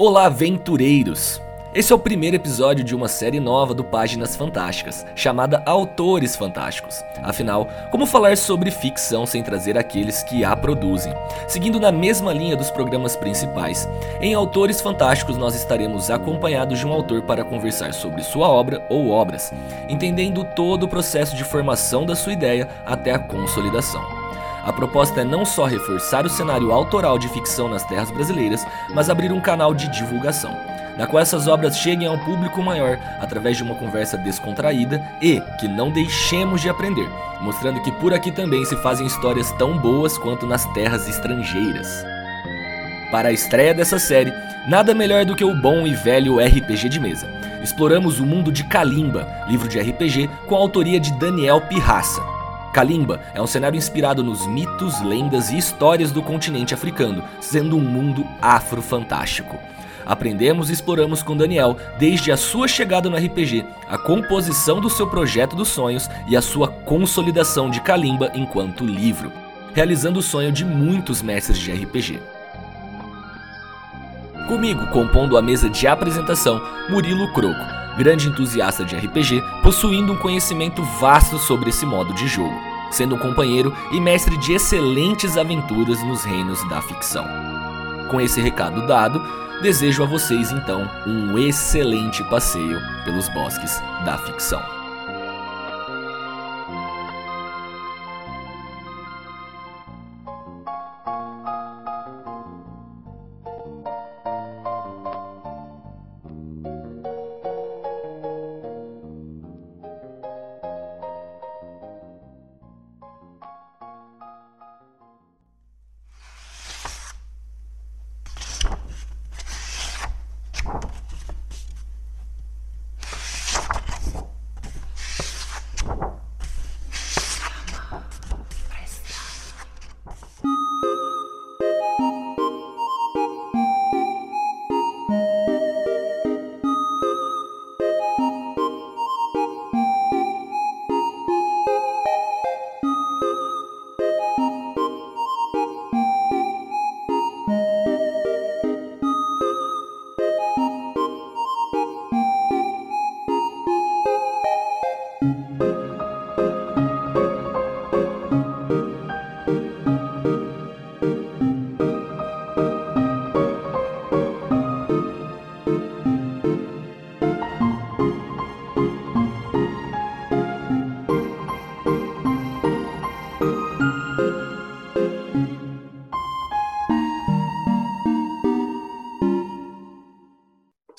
Olá, aventureiros! Esse é o primeiro episódio de uma série nova do Páginas Fantásticas, chamada Autores Fantásticos. Afinal, como falar sobre ficção sem trazer aqueles que a produzem? Seguindo na mesma linha dos programas principais, em Autores Fantásticos nós estaremos acompanhados de um autor para conversar sobre sua obra ou obras, entendendo todo o processo de formação da sua ideia até a consolidação. A proposta é não só reforçar o cenário autoral de ficção nas terras brasileiras, mas abrir um canal de divulgação, na qual essas obras cheguem a um público maior através de uma conversa descontraída e que não deixemos de aprender, mostrando que por aqui também se fazem histórias tão boas quanto nas terras estrangeiras. Para a estreia dessa série, nada melhor do que o bom e velho RPG de mesa. Exploramos o mundo de Kalimba, livro de RPG com a autoria de Daniel Pirraça. Kalimba é um cenário inspirado nos mitos, lendas e histórias do continente africano, sendo um mundo afro-fantástico. Aprendemos e exploramos com Daniel desde a sua chegada no RPG, a composição do seu projeto dos sonhos e a sua consolidação de Kalimba enquanto livro, realizando o sonho de muitos mestres de RPG. Comigo, compondo a mesa de apresentação, Murilo Croco, grande entusiasta de RPG, possuindo um conhecimento vasto sobre esse modo de jogo, sendo um companheiro e mestre de excelentes aventuras nos reinos da ficção. Com esse recado dado, desejo a vocês então um excelente passeio pelos bosques da ficção.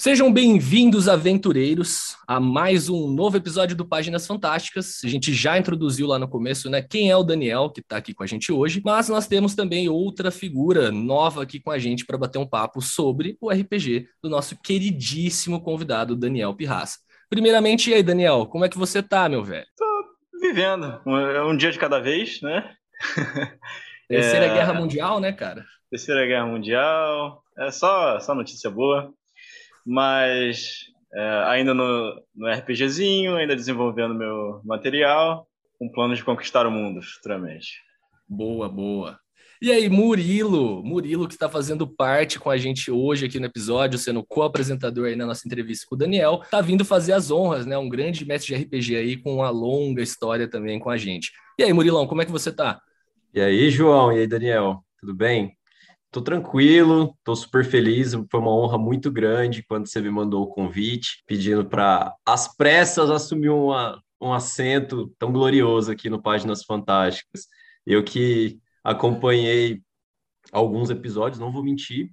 Sejam bem-vindos, aventureiros, a mais um novo episódio do Páginas Fantásticas. A gente já introduziu lá no começo, né, quem é o Daniel, que está aqui com a gente hoje, mas nós temos também outra figura nova aqui com a gente para bater um papo sobre o RPG do nosso queridíssimo convidado, Daniel Pirraça. Primeiramente, e aí, Daniel, como é que você tá, meu velho? Tô vivendo, um, um dia de cada vez, né? Terceira é... Guerra Mundial, né, cara? Terceira Guerra Mundial, é só, só notícia boa mas é, ainda no, no RPGzinho, ainda desenvolvendo meu material, com planos de conquistar o mundo futuramente. Boa, boa. E aí, Murilo, Murilo que está fazendo parte com a gente hoje aqui no episódio, sendo co-apresentador aí na nossa entrevista com o Daniel, tá vindo fazer as honras, né? Um grande mestre de RPG aí com uma longa história também com a gente. E aí, Murilão, como é que você tá? E aí, João, e aí, Daniel, tudo bem? Tô tranquilo, tô super feliz. Foi uma honra muito grande quando você me mandou o convite, pedindo para as pressas assumir uma, um assento tão glorioso aqui no Páginas Fantásticas. Eu que acompanhei alguns episódios, não vou mentir,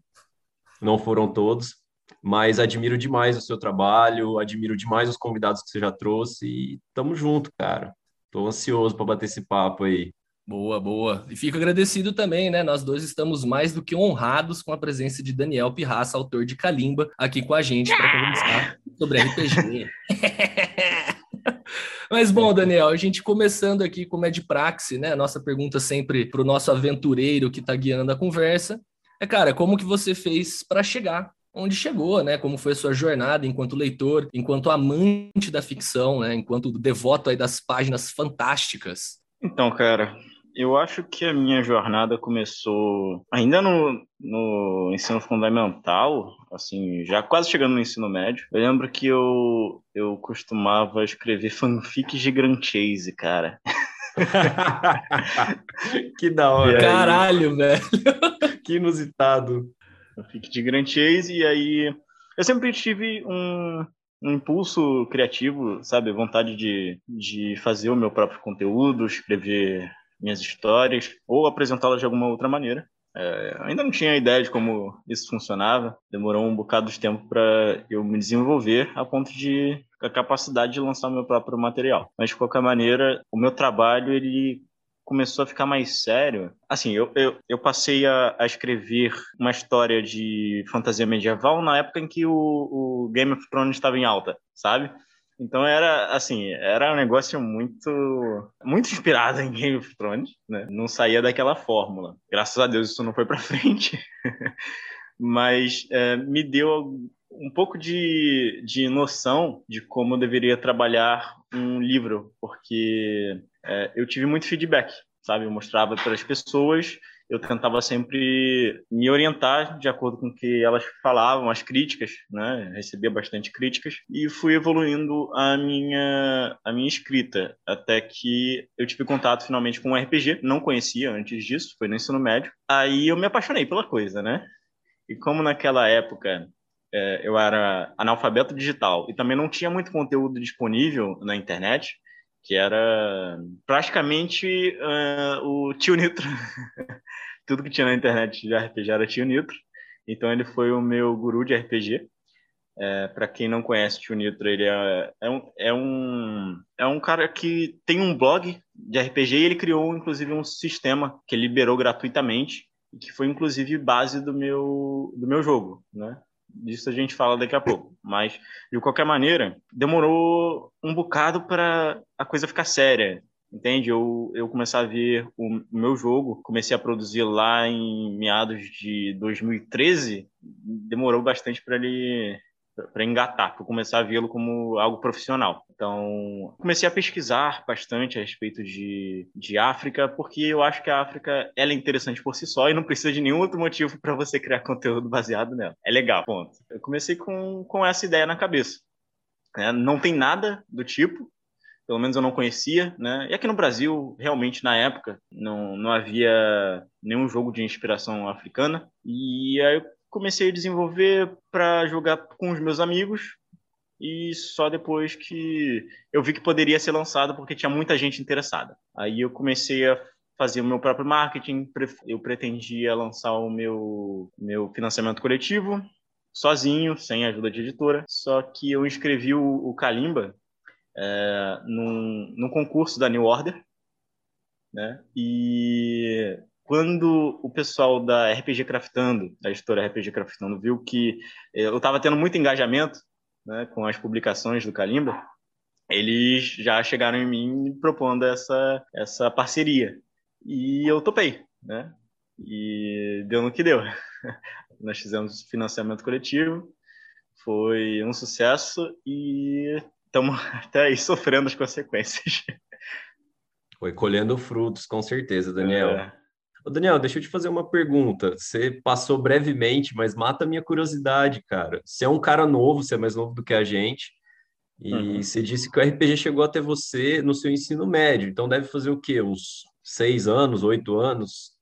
não foram todos, mas admiro demais o seu trabalho, admiro demais os convidados que você já trouxe e tamo junto, cara. Tô ansioso para bater esse papo aí. Boa, boa. E fico agradecido também, né? Nós dois estamos mais do que honrados com a presença de Daniel Pirraça, autor de Kalimba, aqui com a gente para conversar sobre RPG. Mas bom, Daniel, a gente começando aqui como é de praxe, né? Nossa pergunta sempre para o nosso aventureiro que está guiando a conversa é, cara, como que você fez para chegar onde chegou, né? Como foi a sua jornada enquanto leitor, enquanto amante da ficção, né? Enquanto devoto aí das páginas fantásticas. Então, cara, eu acho que a minha jornada começou ainda no, no ensino fundamental, assim, já quase chegando no ensino médio, eu lembro que eu, eu costumava escrever fanfics de Grand Chase, cara. que da hora. Caralho, velho. que inusitado. Fanfic de Grand Chase, e aí eu sempre tive um, um impulso criativo, sabe? Vontade de, de fazer o meu próprio conteúdo, escrever minhas histórias ou apresentá-las de alguma outra maneira. É, ainda não tinha ideia de como isso funcionava. Demorou um bocado de tempo para eu me desenvolver a ponto de a capacidade de lançar meu próprio material. Mas de qualquer maneira, o meu trabalho ele começou a ficar mais sério. Assim, eu, eu, eu passei a, a, escrever uma história de fantasia medieval na época em que o, o Game of Thrones estava em alta, sabe? Então era assim, era um negócio muito muito inspirado em Game of Thrones, né? Não saía daquela fórmula. Graças a Deus isso não foi para frente, mas é, me deu um pouco de, de noção de como eu deveria trabalhar um livro, porque é, eu tive muito feedback, sabe? Eu mostrava para as pessoas, eu tentava sempre me orientar de acordo com o que elas falavam, as críticas, né? Recebia bastante críticas e fui evoluindo a minha a minha escrita até que eu tive contato finalmente com um RPG, não conhecia antes disso, foi no ensino médio. Aí eu me apaixonei pela coisa, né? E como naquela época é, eu era analfabeto digital e também não tinha muito conteúdo disponível na internet, que era praticamente uh, o Tio Nitro. Tudo que tinha na internet de RPG era Tio Nitro. Então ele foi o meu guru de RPG. É, para quem não conhece Tio Nitro, ele é, é, um, é, um, é um cara que tem um blog de RPG e ele criou inclusive um sistema que ele liberou gratuitamente que foi inclusive base do meu, do meu jogo, né? Disso a gente fala daqui a pouco. Mas, de qualquer maneira, demorou um bocado para a coisa ficar séria, entende? Eu, eu comecei a ver o, o meu jogo, comecei a produzir lá em meados de 2013, demorou bastante para ele para engatar, para começar a vê-lo como algo profissional. Então, comecei a pesquisar bastante a respeito de, de África, porque eu acho que a África ela é interessante por si só e não precisa de nenhum outro motivo para você criar conteúdo baseado nela. É legal, ponto. Eu comecei com, com essa ideia na cabeça. É, não tem nada do tipo, pelo menos eu não conhecia, né? E aqui no Brasil, realmente na época, não, não havia nenhum jogo de inspiração africana. E aí eu comecei a desenvolver para jogar com os meus amigos e só depois que eu vi que poderia ser lançado porque tinha muita gente interessada. Aí eu comecei a fazer o meu próprio marketing, eu pretendia lançar o meu meu financiamento coletivo sozinho, sem ajuda de editora. Só que eu inscrevi o, o Kalimba é, num, num concurso da New Order, né? E quando o pessoal da RPG Craftando, da editora RPG Craftando, viu que eh, eu estava tendo muito engajamento né, com as publicações do Kalimba, eles já chegaram em mim propondo essa, essa parceria. E eu topei, né? E deu no que deu. Nós fizemos financiamento coletivo, foi um sucesso e estamos até aí sofrendo as consequências. Foi colhendo frutos, com certeza, Daniel. É. Ô Daniel, deixa eu te fazer uma pergunta. Você passou brevemente, mas mata a minha curiosidade, cara. Você é um cara novo, você é mais novo do que a gente, e uhum. você disse que o RPG chegou até você no seu ensino médio, então deve fazer o quê? Uns seis anos, oito anos?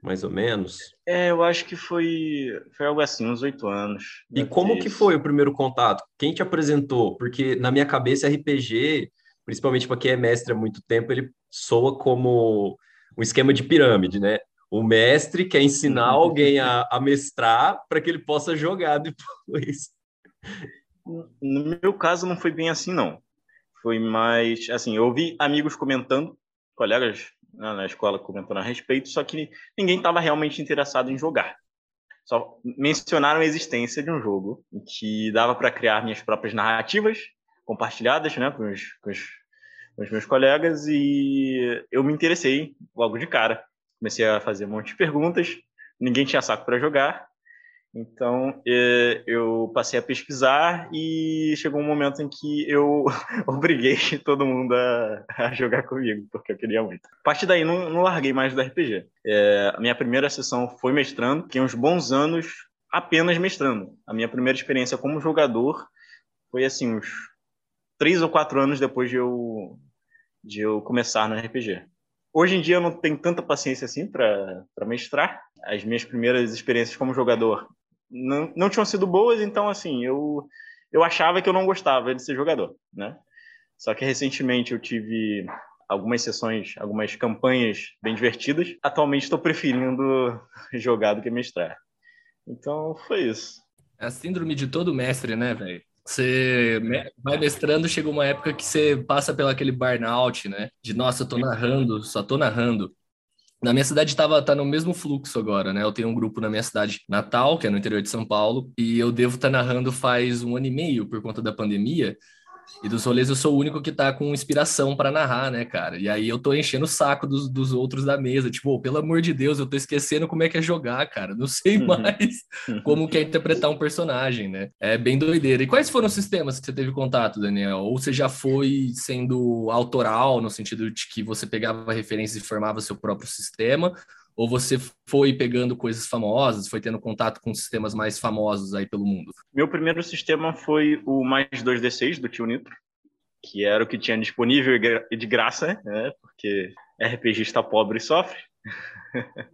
Mais ou menos? É, eu acho que foi, foi algo assim, uns oito anos. E como que foi o primeiro contato? Quem te apresentou? Porque na minha cabeça, RPG, principalmente para quem é mestre há muito tempo, ele soa como um esquema de pirâmide, né? O mestre quer ensinar alguém a, a mestrar para que ele possa jogar depois. No meu caso, não foi bem assim, não. Foi mais, assim, eu ouvi amigos comentando, colegas né, na escola comentando a respeito, só que ninguém estava realmente interessado em jogar. Só mencionaram a existência de um jogo que dava para criar minhas próprias narrativas compartilhadas né, com, os, com os com os meus colegas e eu me interessei logo de cara. Comecei a fazer um monte de perguntas, ninguém tinha saco para jogar, Então, é, eu passei a pesquisar e chegou um momento em que eu obriguei todo mundo a, a, jogar comigo, porque eu queria muito. A partir daí, não, não larguei mais do RPG. É, a minha primeira sessão foi mestrando, fiquei uns bons anos apenas mestrando. A minha primeira experiência como jogador foi, assim, uns três ou quatro anos depois de eu, de eu começar no RPG. Hoje em dia eu não tenho tanta paciência assim para mestrar. As minhas primeiras experiências como jogador não, não tinham sido boas, então assim, eu eu achava que eu não gostava de ser jogador, né? Só que recentemente eu tive algumas sessões, algumas campanhas bem divertidas. Atualmente estou preferindo jogar do que mestrar. Então foi isso. É a síndrome de todo mestre, né, velho? Você vai mestrando, chega uma época que você passa pelo aquele burnout, né? De nossa, eu tô narrando, só tô narrando. Na minha cidade tava, tá no mesmo fluxo agora, né? Eu tenho um grupo na minha cidade natal, que é no interior de São Paulo, e eu devo estar tá narrando faz um ano e meio por conta da pandemia. E dos rolês eu sou o único que tá com inspiração para narrar, né, cara? E aí eu tô enchendo o saco dos, dos outros da mesa. Tipo, oh, pelo amor de Deus, eu tô esquecendo como é que é jogar, cara. Não sei uhum. mais como que é interpretar um personagem, né? É bem doideira. E quais foram os sistemas que você teve contato, Daniel? Ou você já foi sendo autoral, no sentido de que você pegava referências e formava seu próprio sistema? Ou você foi pegando coisas famosas, foi tendo contato com sistemas mais famosos aí pelo mundo? Meu primeiro sistema foi o mais 2D6 do Tio Nitro, que era o que tinha disponível e de graça, né? Porque RPG está pobre sofre.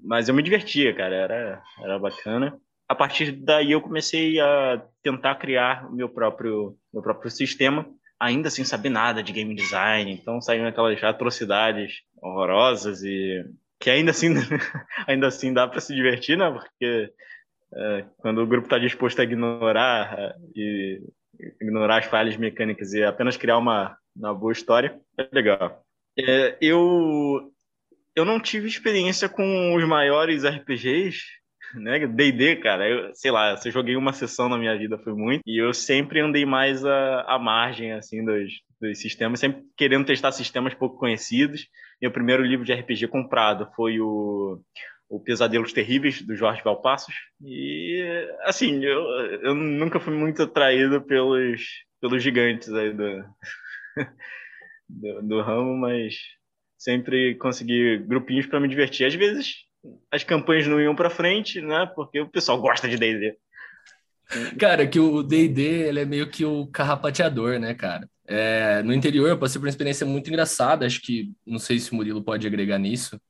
Mas eu me divertia, cara, era, era bacana. A partir daí eu comecei a tentar criar meu próprio, meu próprio sistema, ainda sem saber nada de game design. Então saíram aquelas atrocidades horrorosas e que ainda assim, ainda assim dá para se divertir, né? Porque é, quando o grupo está disposto a ignorar é, e ignorar as falhas mecânicas e apenas criar uma, uma boa história, é legal. É, eu eu não tive experiência com os maiores RPGs, né? D&D, cara, eu, sei lá, eu joguei uma sessão na minha vida foi muito e eu sempre andei mais à, à margem assim dos, dos sistemas, sempre querendo testar sistemas pouco conhecidos meu primeiro livro de RPG comprado foi o, o Pesadelos Terríveis, do Jorge Valpassos. E, assim, eu, eu nunca fui muito atraído pelos, pelos gigantes aí do, do, do ramo, mas sempre consegui grupinhos para me divertir. Às vezes as campanhas não iam para frente, né? Porque o pessoal gosta de D&D. Cara, que o D&D ele é meio que o carrapateador, né, cara? É, no interior eu passei por uma experiência muito engraçada, acho que, não sei se o Murilo pode agregar nisso,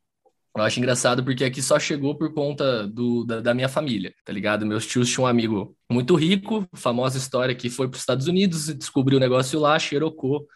eu acho engraçado porque aqui só chegou por conta do, da, da, minha família, tá ligado? Meus tios tinham um amigo muito rico, famosa história que foi para os Estados Unidos, descobriu o negócio lá, xerocou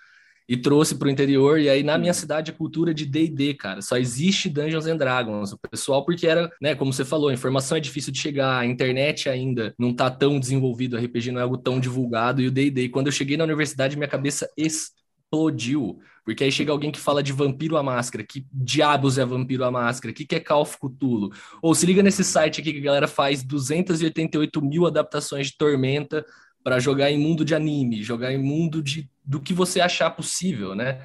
e trouxe para o interior. E aí, na minha cidade, a cultura de DD, cara, só existe Dungeons and Dragons. O pessoal, porque era, né, como você falou, a informação é difícil de chegar, a internet ainda não tá tão desenvolvido, o RPG não é algo tão divulgado. E o DD, quando eu cheguei na universidade, minha cabeça explodiu. Porque aí chega alguém que fala de Vampiro à Máscara, que diabos é Vampiro à Máscara, o que, que é Call of Cthulhu. Ou se liga nesse site aqui que a galera faz 288 mil adaptações de Tormenta para jogar em mundo de anime, jogar em mundo de, do que você achar possível, né?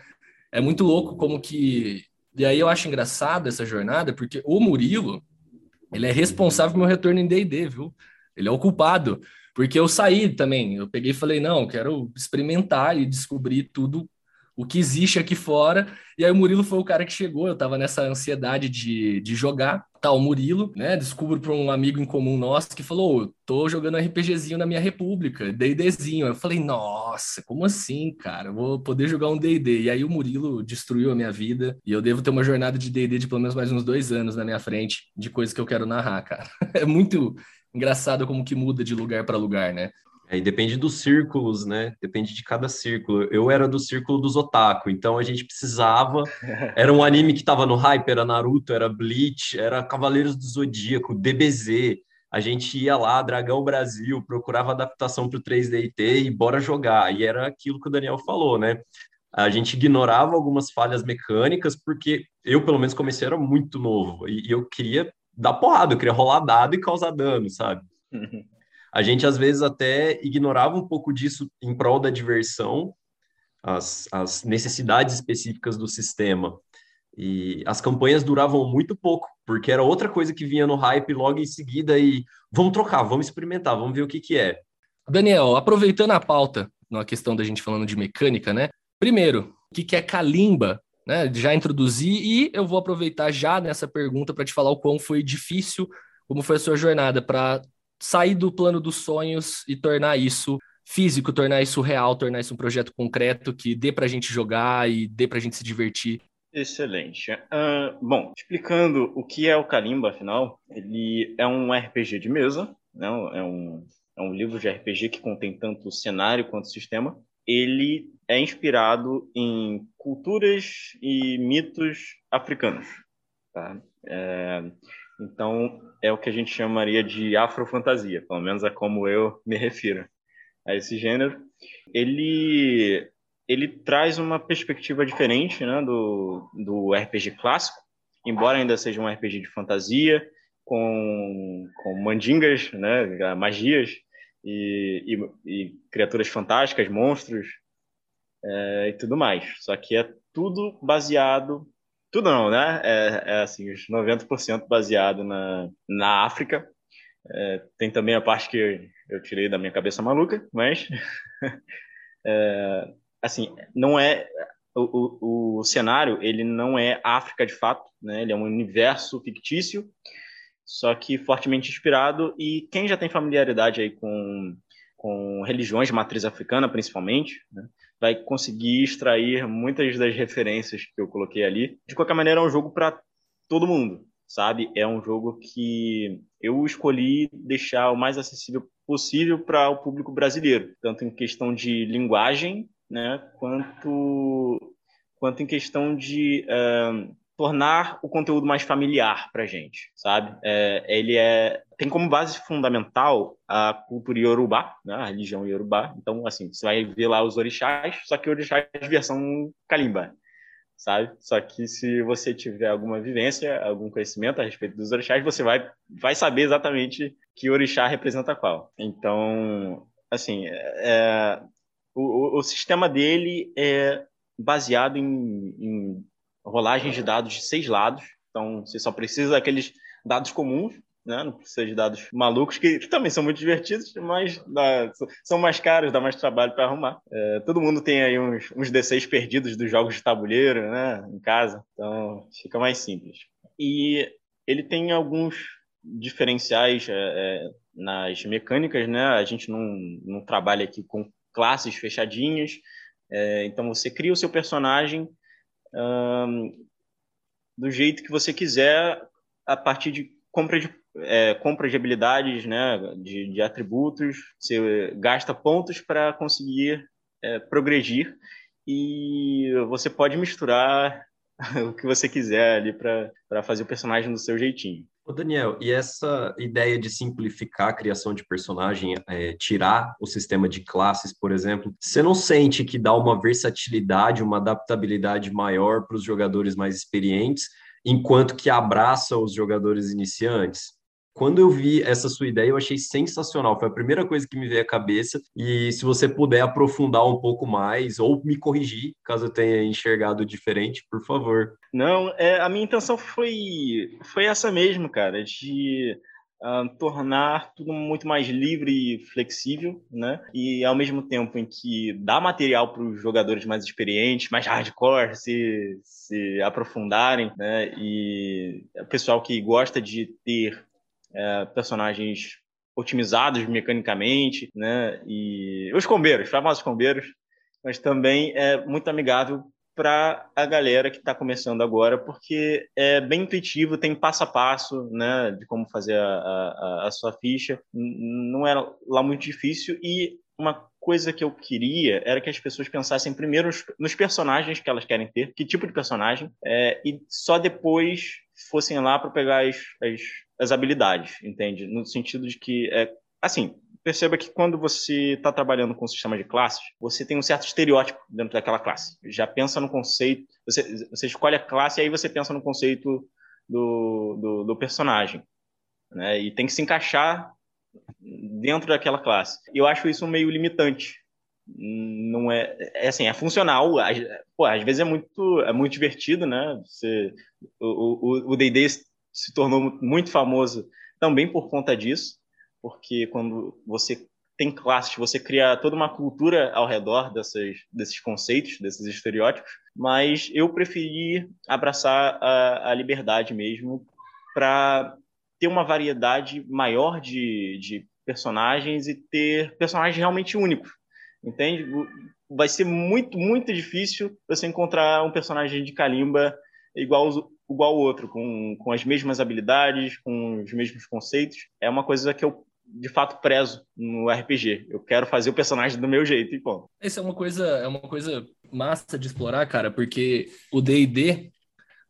É muito louco como que. E aí eu acho engraçado essa jornada, porque o Murilo, ele é responsável pelo meu retorno em DD, viu? Ele é o culpado. Porque eu saí também, eu peguei e falei, não, quero experimentar e descobrir tudo o que existe aqui fora. E aí o Murilo foi o cara que chegou, eu tava nessa ansiedade de, de jogar. Tá, o Murilo, né? Descubro por um amigo em comum nosso que falou: tô jogando RPGzinho na minha república, DDzinho. Eu falei, nossa, como assim, cara? Eu vou poder jogar um DD. E aí o Murilo destruiu a minha vida. E eu devo ter uma jornada de DD de pelo menos mais uns dois anos na minha frente, de coisas que eu quero narrar, cara. É muito engraçado como que muda de lugar para lugar, né? Aí depende dos círculos, né? Depende de cada círculo. Eu era do círculo dos otaku, então a gente precisava. Era um anime que estava no hype, era Naruto, era Bleach, era Cavaleiros do Zodíaco, DBZ. A gente ia lá, Dragão Brasil, procurava adaptação para o 3DT e bora jogar. E era aquilo que o Daniel falou, né? A gente ignorava algumas falhas mecânicas, porque eu, pelo menos, comecei, era muito novo. E, eu queria dar porrada, eu queria rolar dado e causar dano, sabe? A gente às vezes até ignorava um pouco disso em prol da diversão, as, as necessidades específicas do sistema. E as campanhas duravam muito pouco, porque era outra coisa que vinha no hype logo em seguida e vamos trocar, vamos experimentar, vamos ver o que, que é. Daniel, aproveitando a pauta, na questão da gente falando de mecânica, né? Primeiro, o que, que é Kalimba? Né? Já introduzi e eu vou aproveitar já nessa pergunta para te falar o quão foi difícil, como foi a sua jornada para sair do plano dos sonhos e tornar isso físico, tornar isso real, tornar isso um projeto concreto que dê para a gente jogar e dê para a gente se divertir. Excelente. Uh, bom, explicando o que é o Kalimba, afinal, ele é um RPG de mesa, né? é, um, é um livro de RPG que contém tanto cenário quanto sistema. Ele é inspirado em culturas e mitos africanos. Tá? É, então, é o que a gente chamaria de afrofantasia, pelo menos é como eu me refiro a esse gênero. Ele ele traz uma perspectiva diferente né, do, do RPG clássico, embora ainda seja um RPG de fantasia, com, com mandingas, né, magias e, e, e criaturas fantásticas, monstros é, e tudo mais. Só que é tudo baseado tudo não, né? É, é assim, os 90% baseado na, na África. É, tem também a parte que eu, tirei da minha cabeça maluca, mas é, assim, não é o, o, o, cenário, ele não é África de fato, né? Ele é um universo fictício, só que fortemente inspirado e quem já tem familiaridade aí com com religiões de matriz africana, principalmente, né? vai conseguir extrair muitas das referências que eu coloquei ali. De qualquer maneira, é um jogo para todo mundo, sabe? É um jogo que eu escolhi deixar o mais acessível possível para o público brasileiro, tanto em questão de linguagem né, quanto, quanto em questão de uh, tornar o conteúdo mais familiar para gente, sabe? É, ele é tem como base fundamental a cultura iorubá, né, a religião iorubá. Então, assim, você vai ver lá os orixás, só que orixás versão kalimba, sabe? Só que se você tiver alguma vivência, algum conhecimento a respeito dos orixás, você vai vai saber exatamente que orixá representa qual. Então, assim, é, o, o sistema dele é baseado em, em rolagens de dados de seis lados. Então, você só precisa daqueles dados comuns, né? não precisa de dados malucos, que, que também são muito divertidos, mas dá, são mais caros, dá mais trabalho para arrumar. É, todo mundo tem aí uns, uns D6 perdidos dos jogos de tabuleiro né? em casa, então fica mais simples. E ele tem alguns diferenciais é, é nas mecânicas, né? A gente não, não trabalha aqui com classes fechadinhas. É, então você cria o seu personagem do jeito que você quiser a partir de compra de, é, compra de habilidades, né, de, de atributos. Você gasta pontos para conseguir é, progredir e você pode misturar o que você quiser ali para fazer o personagem do seu jeitinho. Ô Daniel, e essa ideia de simplificar a criação de personagem, é, tirar o sistema de classes, por exemplo, você não sente que dá uma versatilidade, uma adaptabilidade maior para os jogadores mais experientes, enquanto que abraça os jogadores iniciantes? Quando eu vi essa sua ideia, eu achei sensacional. Foi a primeira coisa que me veio à cabeça. E se você puder aprofundar um pouco mais ou me corrigir, caso eu tenha enxergado diferente, por favor. Não, é, a minha intenção foi, foi essa mesmo, cara, de uh, tornar tudo muito mais livre e flexível, né? E ao mesmo tempo em que dá material para os jogadores mais experientes, mais hardcore, se, se aprofundarem, né? E o pessoal que gosta de ter é, personagens otimizados mecanicamente, né? E os combeiros, famosos combeiros, mas também é muito amigável para a galera que está começando agora, porque é bem intuitivo, tem passo a passo, né, de como fazer a, a, a sua ficha. Não era lá muito difícil e uma coisa que eu queria era que as pessoas pensassem primeiro nos personagens que elas querem ter, que tipo de personagem, é, e só depois fossem lá para pegar as, as, as, habilidades, entende? No sentido de que, é, assim, perceba que quando você está trabalhando com o sistema de classes, você tem um certo estereótipo dentro daquela classe. Já pensa no conceito, você, você escolhe a classe e aí você pensa no conceito do, do, do personagem. Né? E tem que se encaixar dentro daquela classe. Eu acho isso meio limitante. Não é, é assim, é funcional. Pô, às vezes é muito, é muito divertido, né? Você, o D&D se tornou muito famoso também por conta disso, porque quando você tem classes, você cria toda uma cultura ao redor dessas, desses conceitos, desses estereótipos, mas eu preferi abraçar a, a liberdade mesmo para ter uma variedade maior de, de personagens e ter personagens realmente únicos, entende? Vai ser muito, muito difícil você encontrar um personagem de Kalimba igual igual ao outro, com, com as mesmas habilidades, com os mesmos conceitos. É uma coisa que eu de fato prezo no RPG. Eu quero fazer o personagem do meu jeito e pô. Essa é uma coisa, é uma coisa massa de explorar, cara, porque o D&D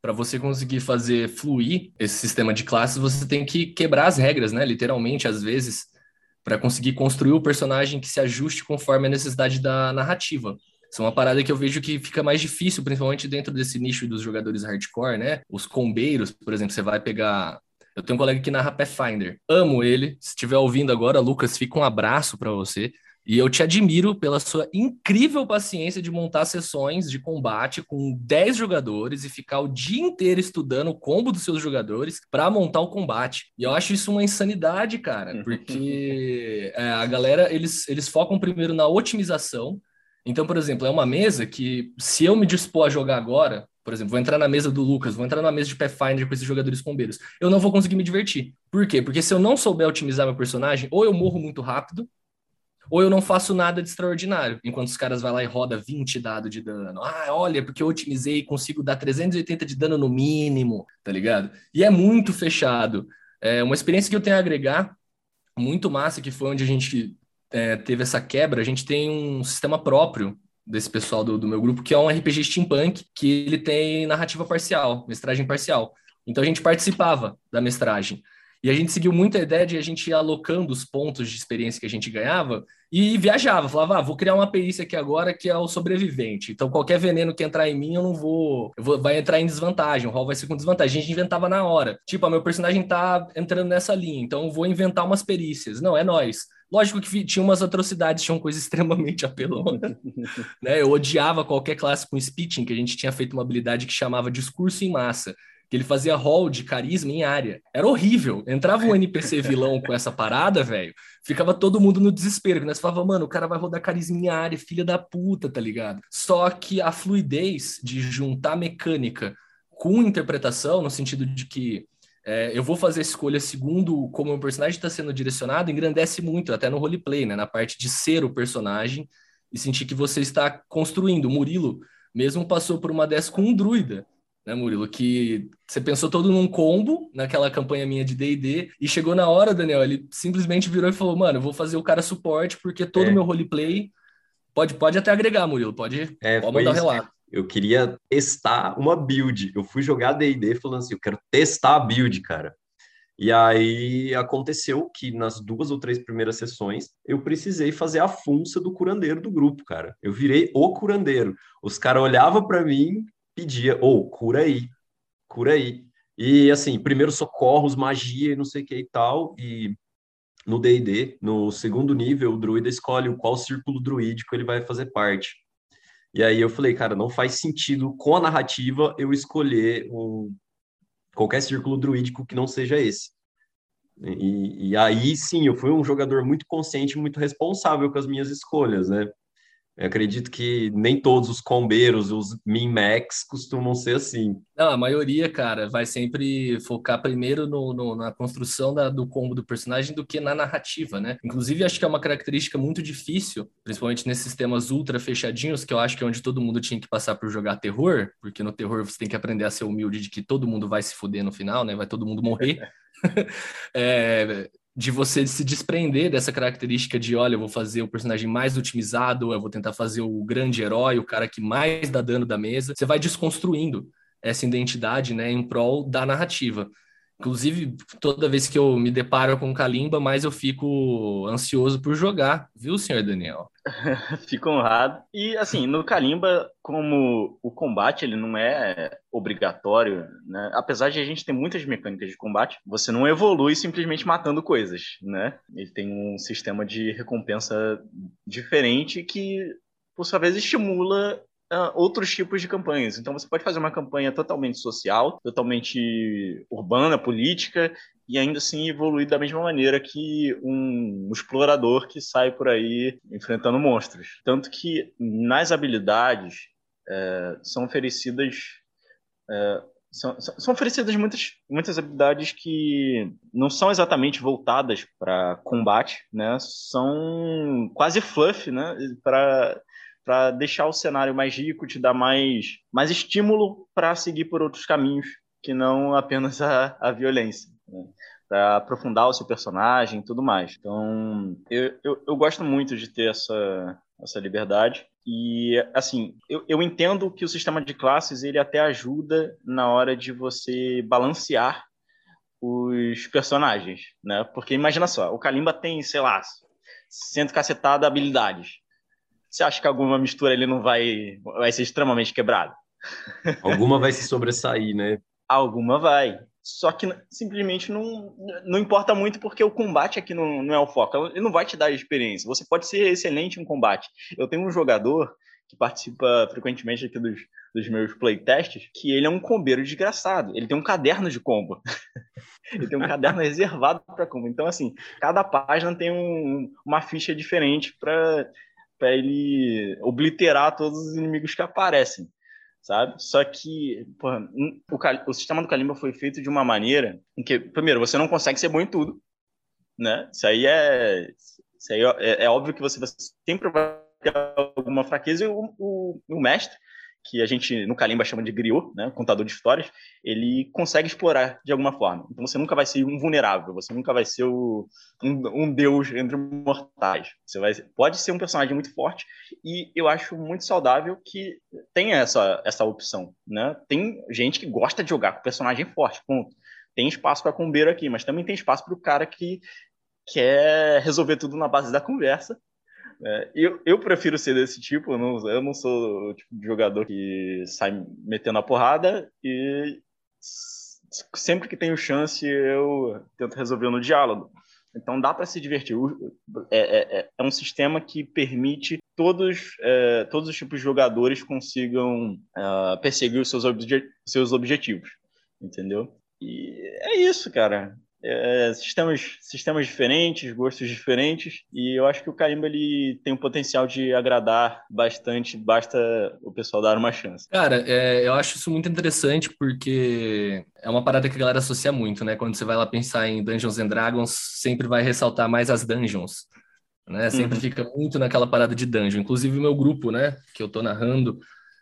para você conseguir fazer fluir esse sistema de classes, você tem que quebrar as regras, né? Literalmente, às vezes, para conseguir construir o personagem que se ajuste conforme a necessidade da narrativa. Isso é uma parada que eu vejo que fica mais difícil, principalmente dentro desse nicho dos jogadores hardcore, né? Os combeiros, por exemplo, você vai pegar. Eu tenho um colega que narra Pathfinder. Amo ele. Se estiver ouvindo agora, Lucas, fica um abraço para você. E eu te admiro pela sua incrível paciência de montar sessões de combate com 10 jogadores e ficar o dia inteiro estudando o combo dos seus jogadores para montar o combate. E eu acho isso uma insanidade, cara, porque é, a galera, eles, eles focam primeiro na otimização. Então, por exemplo, é uma mesa que, se eu me dispor a jogar agora, por exemplo, vou entrar na mesa do Lucas, vou entrar na mesa de Pathfinder com esses jogadores combeiros, eu não vou conseguir me divertir. Por quê? Porque se eu não souber otimizar meu personagem, ou eu morro muito rápido, ou eu não faço nada de extraordinário, enquanto os caras vai lá e roda 20 dados de dano. Ah, olha, porque eu otimizei e consigo dar 380 de dano no mínimo, tá ligado? E é muito fechado. É uma experiência que eu tenho a agregar, muito massa, que foi onde a gente é, teve essa quebra. A gente tem um sistema próprio desse pessoal do, do meu grupo, que é um RPG steampunk, que ele tem narrativa parcial, mestragem parcial. Então a gente participava da mestragem. E a gente seguiu muito a ideia de a gente ir alocando os pontos de experiência que a gente ganhava e viajava. Falava, ah, vou criar uma perícia aqui agora que é o sobrevivente. Então, qualquer veneno que entrar em mim, eu não vou. Eu vou vai entrar em desvantagem. O rol vai ser com desvantagem. A gente inventava na hora. Tipo, ah, meu personagem tá entrando nessa linha, então eu vou inventar umas perícias. Não, é nós. Lógico que tinha umas atrocidades, tinha uma coisa extremamente apelona. né? Eu odiava qualquer classe com speeching, que a gente tinha feito uma habilidade que chamava discurso em massa que ele fazia rol de carisma em área. Era horrível. Entrava um NPC vilão com essa parada, velho, ficava todo mundo no desespero. Nós falava, mano, o cara vai rodar carisma em área, filha da puta, tá ligado? Só que a fluidez de juntar mecânica com interpretação, no sentido de que é, eu vou fazer a escolha segundo como o personagem está sendo direcionado, engrandece muito, até no roleplay, né? Na parte de ser o personagem e sentir que você está construindo. O Murilo mesmo passou por uma dessas com um druida né, Murilo? Que você pensou todo num combo naquela campanha minha de D&D e chegou na hora, Daniel, ele simplesmente virou e falou, mano, eu vou fazer o cara suporte porque todo o é. meu roleplay pode, pode até agregar, Murilo, pode, é, pode mandar um relato. Eu queria testar uma build. Eu fui jogar D&D falando assim, eu quero testar a build, cara. E aí aconteceu que nas duas ou três primeiras sessões eu precisei fazer a funça do curandeiro do grupo, cara. Eu virei o curandeiro. Os caras olhavam para mim, pedia, ou oh, cura aí, cura aí. E assim, primeiro socorros, magia e não sei o que e tal, e no D&D, no segundo nível, o druida escolhe qual círculo druídico ele vai fazer parte. E aí eu falei, cara, não faz sentido com a narrativa eu escolher um, qualquer círculo druídico que não seja esse. E, e, aí sim, eu fui um jogador muito consciente, muito responsável com as minhas escolhas, né? Eu acredito que nem todos os combeiros, os min-max, costumam ser assim. Não, a maioria, cara, vai sempre focar primeiro no, no, na construção da, do combo do personagem do que na narrativa, né? Inclusive, acho que é uma característica muito difícil, principalmente nesses sistemas ultra fechadinhos, que eu acho que é onde todo mundo tinha que passar por jogar terror, porque no terror você tem que aprender a ser humilde de que todo mundo vai se fuder no final, né? Vai todo mundo morrer. é, de você se desprender dessa característica de, olha, eu vou fazer o personagem mais otimizado, eu vou tentar fazer o grande herói, o cara que mais dá dano da mesa. Você vai desconstruindo essa identidade, né, em prol da narrativa. Inclusive, toda vez que eu me deparo com Kalimba, mais eu fico ansioso por jogar, viu, senhor Daniel? fico honrado. E, assim, no Kalimba, como o combate ele não é obrigatório, né? apesar de a gente ter muitas mecânicas de combate, você não evolui simplesmente matando coisas, né? Ele tem um sistema de recompensa diferente que, por sua vez, estimula uh, outros tipos de campanhas. Então você pode fazer uma campanha totalmente social, totalmente urbana, política, e ainda assim evoluir da mesma maneira que um explorador que sai por aí enfrentando monstros. Tanto que nas habilidades é, são oferecidas é, são, são, oferecidas muitas, muitas habilidades que não são exatamente voltadas para combate, né? São quase fluff, né? Para para deixar o cenário mais rico, te dar mais, mais estímulo para seguir por outros caminhos que não apenas a, a violência. Né? Para aprofundar o seu personagem e tudo mais. Então, eu, eu, eu gosto muito de ter essa, essa liberdade. E, assim, eu, eu entendo que o sistema de classes ele até ajuda na hora de você balancear os personagens, né? Porque imagina só, o Kalimba tem, sei lá, cento cacetada habilidades. Você acha que alguma mistura ele não vai, vai ser extremamente quebrada? Alguma vai se sobressair, né? Alguma vai. Só que simplesmente não, não importa muito porque o combate aqui não, não é o foco. Ele não vai te dar experiência. Você pode ser excelente em combate. Eu tenho um jogador que participa frequentemente aqui dos, dos meus playtests, que ele é um combeiro desgraçado. Ele tem um caderno de combo. ele tem um caderno reservado para combo. Então, assim, cada página tem um, uma ficha diferente para ele obliterar todos os inimigos que aparecem sabe? Só que porra, o, o, sistema do Kalimba foi feito de uma maneira em que, primeiro, você não consegue ser bom em tudo, né? Isso aí é, isso aí é, é óbvio que você sempre vai ter alguma fraqueza e o, o, o mestre que a gente no Kalimba chama de griot, né, contador de histórias, ele consegue explorar de alguma forma. Então você nunca vai ser um vulnerável, você nunca vai ser o, um, um, deus entre mortais. Você vai, pode ser um personagem muito forte e eu acho muito saudável que tenha essa, essa opção. Né? Tem gente que gosta de jogar com personagem forte, ponto. Tem espaço para combeiro aqui, mas também tem espaço para o cara que quer resolver tudo na base da conversa é, eu, eu prefiro ser desse tipo, eu não, eu não sou o tipo de jogador que sai metendo a porrada e sempre que tenho chance eu tento resolver no diálogo. Então dá para se divertir. É, é, é, é, um sistema que permite todos, é, todos os tipos de jogadores consigam uh, perseguir os seus, obje seus objetivos, entendeu? E é isso, cara é, sistemas, sistemas diferentes, gostos diferentes, e eu acho que o Carimba ele tem um potencial de agradar bastante, basta o pessoal dar uma chance. Cara, é, eu acho isso muito interessante porque é uma parada que a galera associa muito, né? Quando você vai lá pensar em Dungeons and Dragons, sempre vai ressaltar mais as dungeons. Né? Sempre uhum. fica muito naquela parada de dungeon. Inclusive o meu grupo, né, que eu tô narrando,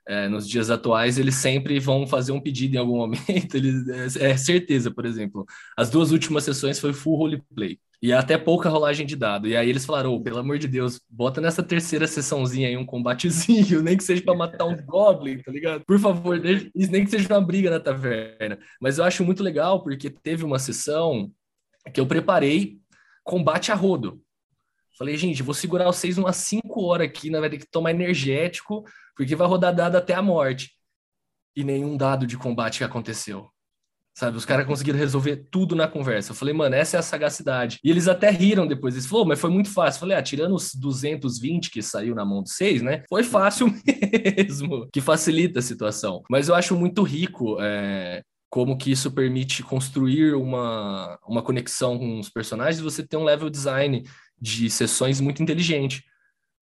é, nos dias atuais, eles sempre vão fazer um pedido em algum momento. Eles, é, é, certeza, por exemplo. As duas últimas sessões foi full roleplay. E até pouca rolagem de dado. E aí eles falaram: oh, pelo amor de Deus, bota nessa terceira sessãozinha aí um combatezinho, nem que seja para matar uns goblins, tá ligado? Por favor, deixa, nem que seja uma briga na taverna. Mas eu acho muito legal porque teve uma sessão que eu preparei combate a rodo. Falei, gente, vou segurar vocês umas 5 horas aqui, né? vai ter que tomar energético, porque vai rodar dado até a morte. E nenhum dado de combate aconteceu. Sabe, os caras conseguiram resolver tudo na conversa. Eu falei, mano, essa é a sagacidade. E eles até riram depois. Eles falaram, mas foi muito fácil. Eu falei, ah, tirando os 220 que saiu na mão de seis, né? Foi fácil mesmo, que facilita a situação. Mas eu acho muito rico é, como que isso permite construir uma, uma conexão com os personagens e você ter um level design de sessões muito inteligente.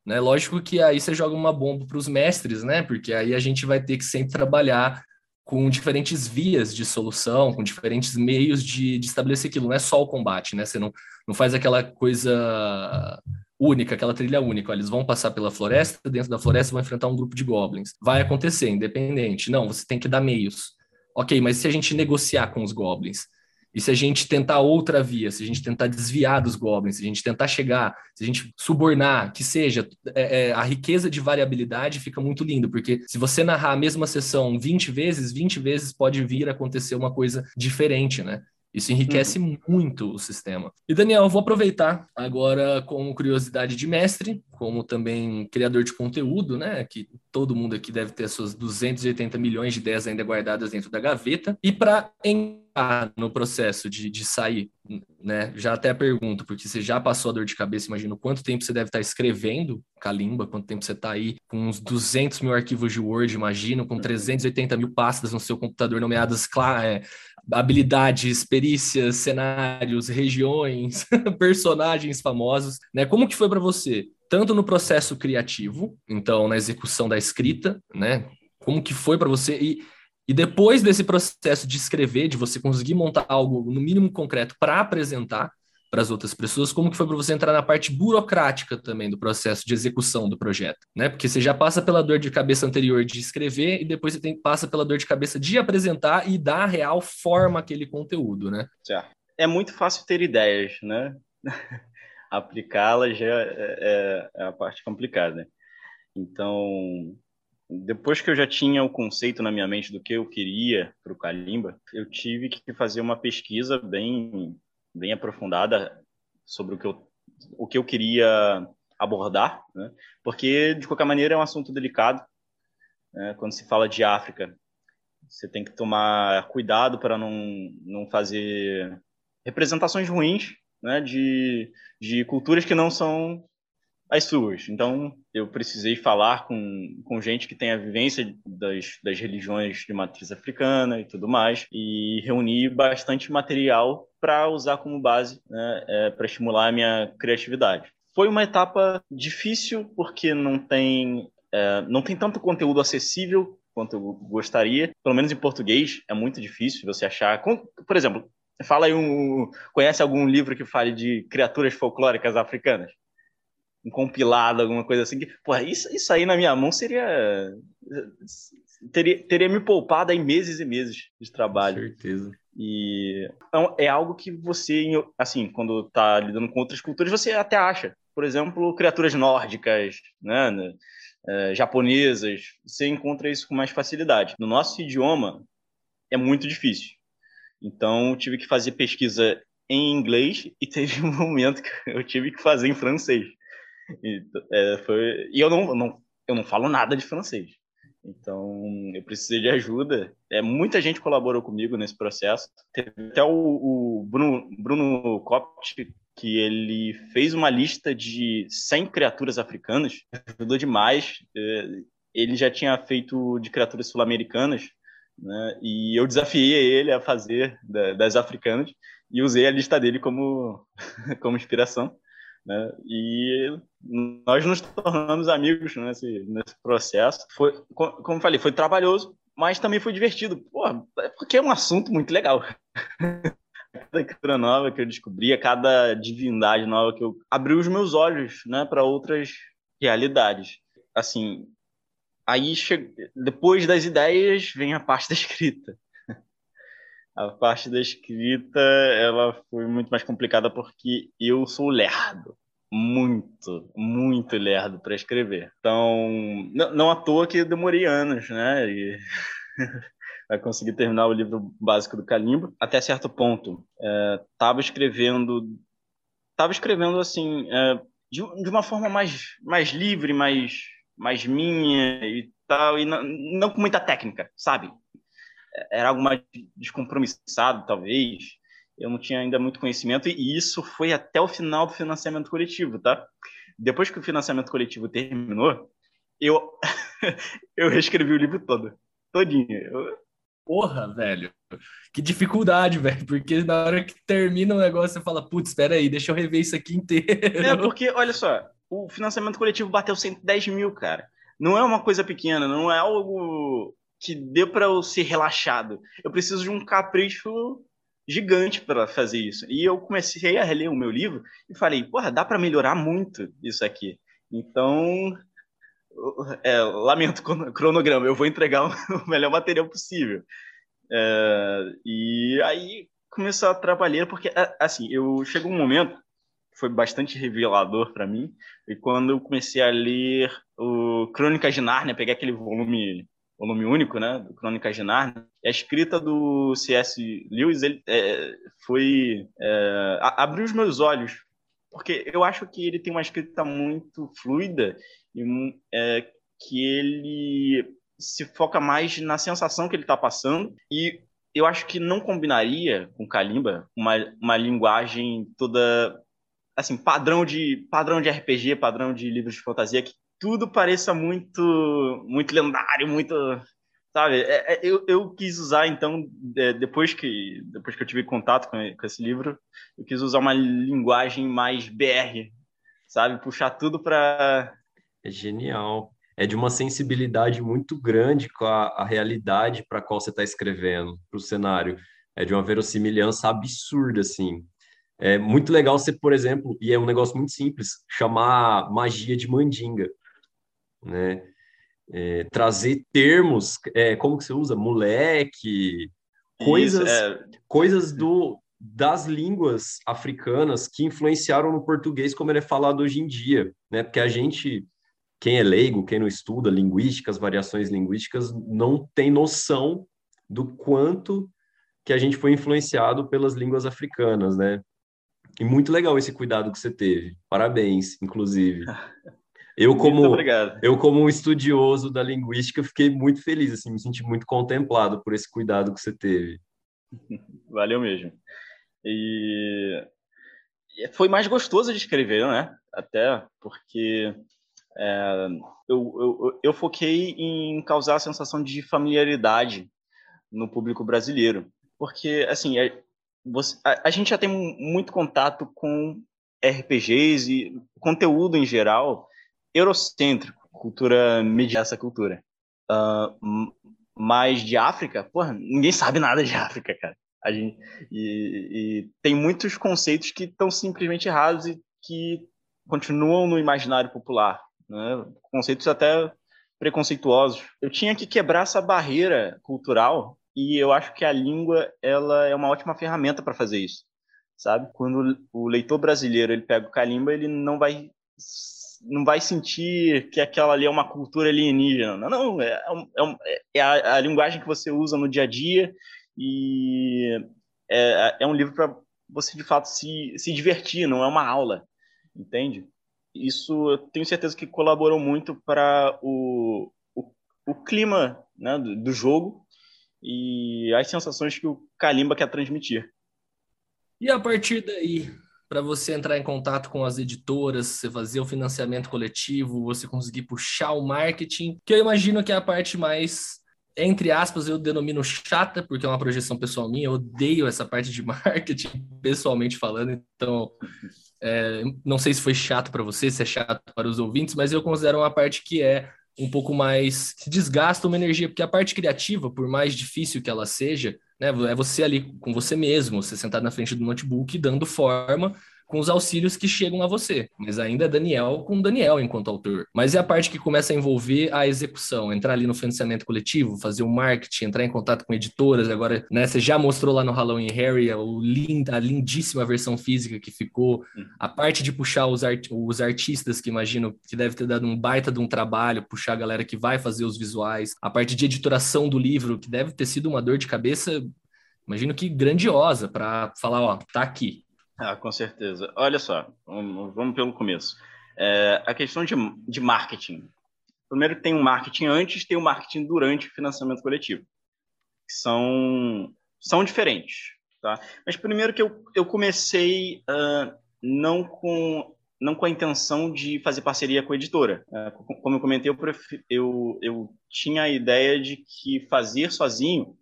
Né? Lógico que aí você joga uma bomba para os mestres, né? Porque aí a gente vai ter que sempre trabalhar com diferentes vias de solução, com diferentes meios de, de estabelecer aquilo. Não é só o combate, né? Você não, não faz aquela coisa única, aquela trilha única. Eles vão passar pela floresta, dentro da floresta vão enfrentar um grupo de goblins. Vai acontecer, independente. Não, você tem que dar meios. Ok, mas se a gente negociar com os goblins? E se a gente tentar outra via, se a gente tentar desviar dos goblins, se a gente tentar chegar, se a gente subornar, que seja, é, é, a riqueza de variabilidade fica muito lindo, porque se você narrar a mesma sessão 20 vezes, 20 vezes pode vir a acontecer uma coisa diferente, né? Isso enriquece uhum. muito o sistema. E Daniel, eu vou aproveitar agora como curiosidade de mestre, como também criador de conteúdo, né? Que todo mundo aqui deve ter suas 280 milhões de ideias ainda guardadas dentro da gaveta. E para entrar no processo de, de sair, né? Já até pergunto, porque você já passou a dor de cabeça, imagino quanto tempo você deve estar escrevendo Kalimba, quanto tempo você está aí com uns 200 mil arquivos de Word, imagino, com 380 mil pastas no seu computador nomeadas é, habilidades, perícias, cenários, regiões, personagens famosos, né? Como que foi para você? Tanto no processo criativo, então na execução da escrita, né? Como que foi para você e e depois desse processo de escrever, de você conseguir montar algo no mínimo concreto para apresentar, para as outras pessoas, como que foi para você entrar na parte burocrática também do processo de execução do projeto, né? Porque você já passa pela dor de cabeça anterior de escrever e depois você tem, passa pela dor de cabeça de apresentar e dar real forma àquele conteúdo, né? É muito fácil ter ideias, né? Aplicá-las já é, é, é a parte complicada. Então, depois que eu já tinha o conceito na minha mente do que eu queria para o Kalimba, eu tive que fazer uma pesquisa bem bem aprofundada sobre o que eu, o que eu queria abordar, né? porque, de qualquer maneira, é um assunto delicado. Né? Quando se fala de África, você tem que tomar cuidado para não, não fazer representações ruins né? de, de culturas que não são as suas. Então, eu precisei falar com, com gente que tem a vivência das, das religiões de matriz africana e tudo mais, e reunir bastante material para usar como base, né, é, para estimular a minha criatividade. Foi uma etapa difícil, porque não tem, é, não tem tanto conteúdo acessível quanto eu gostaria, pelo menos em português, é muito difícil você achar. Por exemplo, fala aí um. Conhece algum livro que fale de criaturas folclóricas africanas? um compilado, alguma coisa assim. Porra, isso, isso aí na minha mão seria. Teria, teria me poupado aí meses e meses de trabalho. Com certeza. E então, é algo que você, assim, quando tá lidando com outras culturas, você até acha. Por exemplo, criaturas nórdicas, né, né é, japonesas, você encontra isso com mais facilidade. No nosso idioma, é muito difícil. Então, tive que fazer pesquisa em inglês e teve um momento que eu tive que fazer em francês. E, é, foi, e eu não, não, eu não falo nada de francês. Então, eu precisei de ajuda. É, muita gente colaborou comigo nesse processo. Teve até o, o Bruno, Bruno Copt, que ele fez uma lista de 100 criaturas africanas. Ajudou demais. É, ele já tinha feito de criaturas sul-americanas, né? e eu desafiei ele a fazer das africanas e usei a lista dele como, como inspiração. Né? E nós nos tornamos amigos nesse, nesse processo. Foi, como falei, foi trabalhoso, mas também foi divertido. Porra, é porque é um assunto muito legal. cada criatura nova que eu descobria, cada divindade nova que eu abriu os meus olhos, né, para outras realidades. Assim, aí che... depois das ideias vem a parte da escrita. A parte da escrita, ela foi muito mais complicada porque eu sou lerdo. Muito, muito lerdo para escrever. Então, não, não à toa que demorei anos, né? E... vai conseguir terminar o livro básico do Calimbo. Até certo ponto, estava é, escrevendo, estava escrevendo assim é, de, de, uma forma mais, mais livre, mais, mais minha e tal, e não, não com muita técnica, sabe? Era algo mais descompromissado, talvez. Eu não tinha ainda muito conhecimento, e isso foi até o final do financiamento coletivo, tá? Depois que o financiamento coletivo terminou, eu, eu reescrevi o livro todo, todinho. Eu... Porra, velho. Que dificuldade, velho. Porque na hora que termina o negócio, você fala, putz, espera aí, deixa eu rever isso aqui inteiro. É, porque, olha só, o financiamento coletivo bateu 110 mil, cara. Não é uma coisa pequena, não é algo que deu para eu ser relaxado. Eu preciso de um capricho gigante para fazer isso. E eu comecei a reler o meu livro e falei, porra, dá para melhorar muito isso aqui. Então, é, lamento o cronograma, eu vou entregar o melhor material possível. É, e aí começou a trabalhar, porque, assim, eu chegou um momento que foi bastante revelador para mim, e quando eu comecei a ler o Crônicas de Nárnia, peguei aquele volume volume único, né, do Crônicas de Narnia. A escrita do C.S. Lewis ele, é, foi é, abriu os meus olhos, porque eu acho que ele tem uma escrita muito fluida e é, que ele se foca mais na sensação que ele está passando e eu acho que não combinaria com Kalimba uma, uma linguagem toda assim padrão de padrão de RPG, padrão de livros de fantasia que tudo pareça muito muito lendário, muito sabe? É, é, eu, eu quis usar então é, depois que depois que eu tive contato com, com esse livro, eu quis usar uma linguagem mais BR, sabe? Puxar tudo para é genial. É de uma sensibilidade muito grande com a, a realidade para qual você está escrevendo, para o cenário. É de uma verossimilhança absurda, assim. É muito legal você, por exemplo, e é um negócio muito simples, chamar magia de mandinga né? É, trazer termos, é, como que você usa? Moleque, coisas, Isso, é... coisas do, das línguas africanas que influenciaram no português como ele é falado hoje em dia, né? Porque a gente, quem é leigo, quem não estuda linguísticas, variações linguísticas, não tem noção do quanto que a gente foi influenciado pelas línguas africanas, né? E muito legal esse cuidado que você teve. Parabéns, inclusive. Eu como eu como um estudioso da linguística fiquei muito feliz, assim, me senti muito contemplado por esse cuidado que você teve. Valeu mesmo. E foi mais gostoso de escrever, né? Até porque é, eu, eu, eu foquei em causar a sensação de familiaridade no público brasileiro, porque assim é, você, a, a gente já tem muito contato com RPGs e conteúdo em geral eurocêntrico, cultura mediana essa cultura. Uh, mas de África, porra, ninguém sabe nada de África, cara. A gente, e, e tem muitos conceitos que estão simplesmente errados e que continuam no imaginário popular, né? conceitos até preconceituosos. Eu tinha que quebrar essa barreira cultural e eu acho que a língua ela é uma ótima ferramenta para fazer isso, sabe? Quando o leitor brasileiro ele pega o calimba, ele não vai não vai sentir que aquela ali é uma cultura alienígena. Não, não é, é, é a, a, linguagem que você usa no dia a dia e é, é um livro para você, de fato, se, se divertir, não é uma aula, entende? Isso eu tenho certeza que colaborou muito para o, o, o clima né, do, do jogo e as sensações que o Kalimba quer transmitir. E a partir daí, para você entrar em contato com as editoras, você fazer o financiamento coletivo, você conseguir puxar o marketing, que eu imagino que é a parte mais entre aspas, eu denomino chata, porque é uma projeção pessoal minha, eu odeio essa parte de marketing, pessoalmente falando, então é, não sei se foi chato para você, se é chato para os ouvintes, mas eu considero uma parte que é um pouco mais se desgasta uma energia, porque a parte criativa, por mais difícil que ela seja, né, é você ali com você mesmo, você sentado na frente do notebook, dando forma com os auxílios que chegam a você. Mas ainda é Daniel com Daniel enquanto autor. Mas é a parte que começa a envolver a execução, entrar ali no financiamento coletivo, fazer o marketing, entrar em contato com editoras. Agora, né, você já mostrou lá no Halloween Harry o lind, a lindíssima versão física que ficou, uhum. a parte de puxar os, art, os artistas, que imagino que deve ter dado um baita de um trabalho, puxar a galera que vai fazer os visuais, a parte de editoração do livro, que deve ter sido uma dor de cabeça imagino que grandiosa para falar, ó, tá aqui, ah, com certeza. Olha só, vamos, vamos pelo começo. É, a questão de, de marketing. Primeiro tem o um marketing antes, tem o um marketing durante o financiamento coletivo. São, são diferentes. Tá? Mas primeiro que eu, eu comecei uh, não, com, não com a intenção de fazer parceria com a editora. Uh, como eu comentei, eu, eu, eu tinha a ideia de que fazer sozinho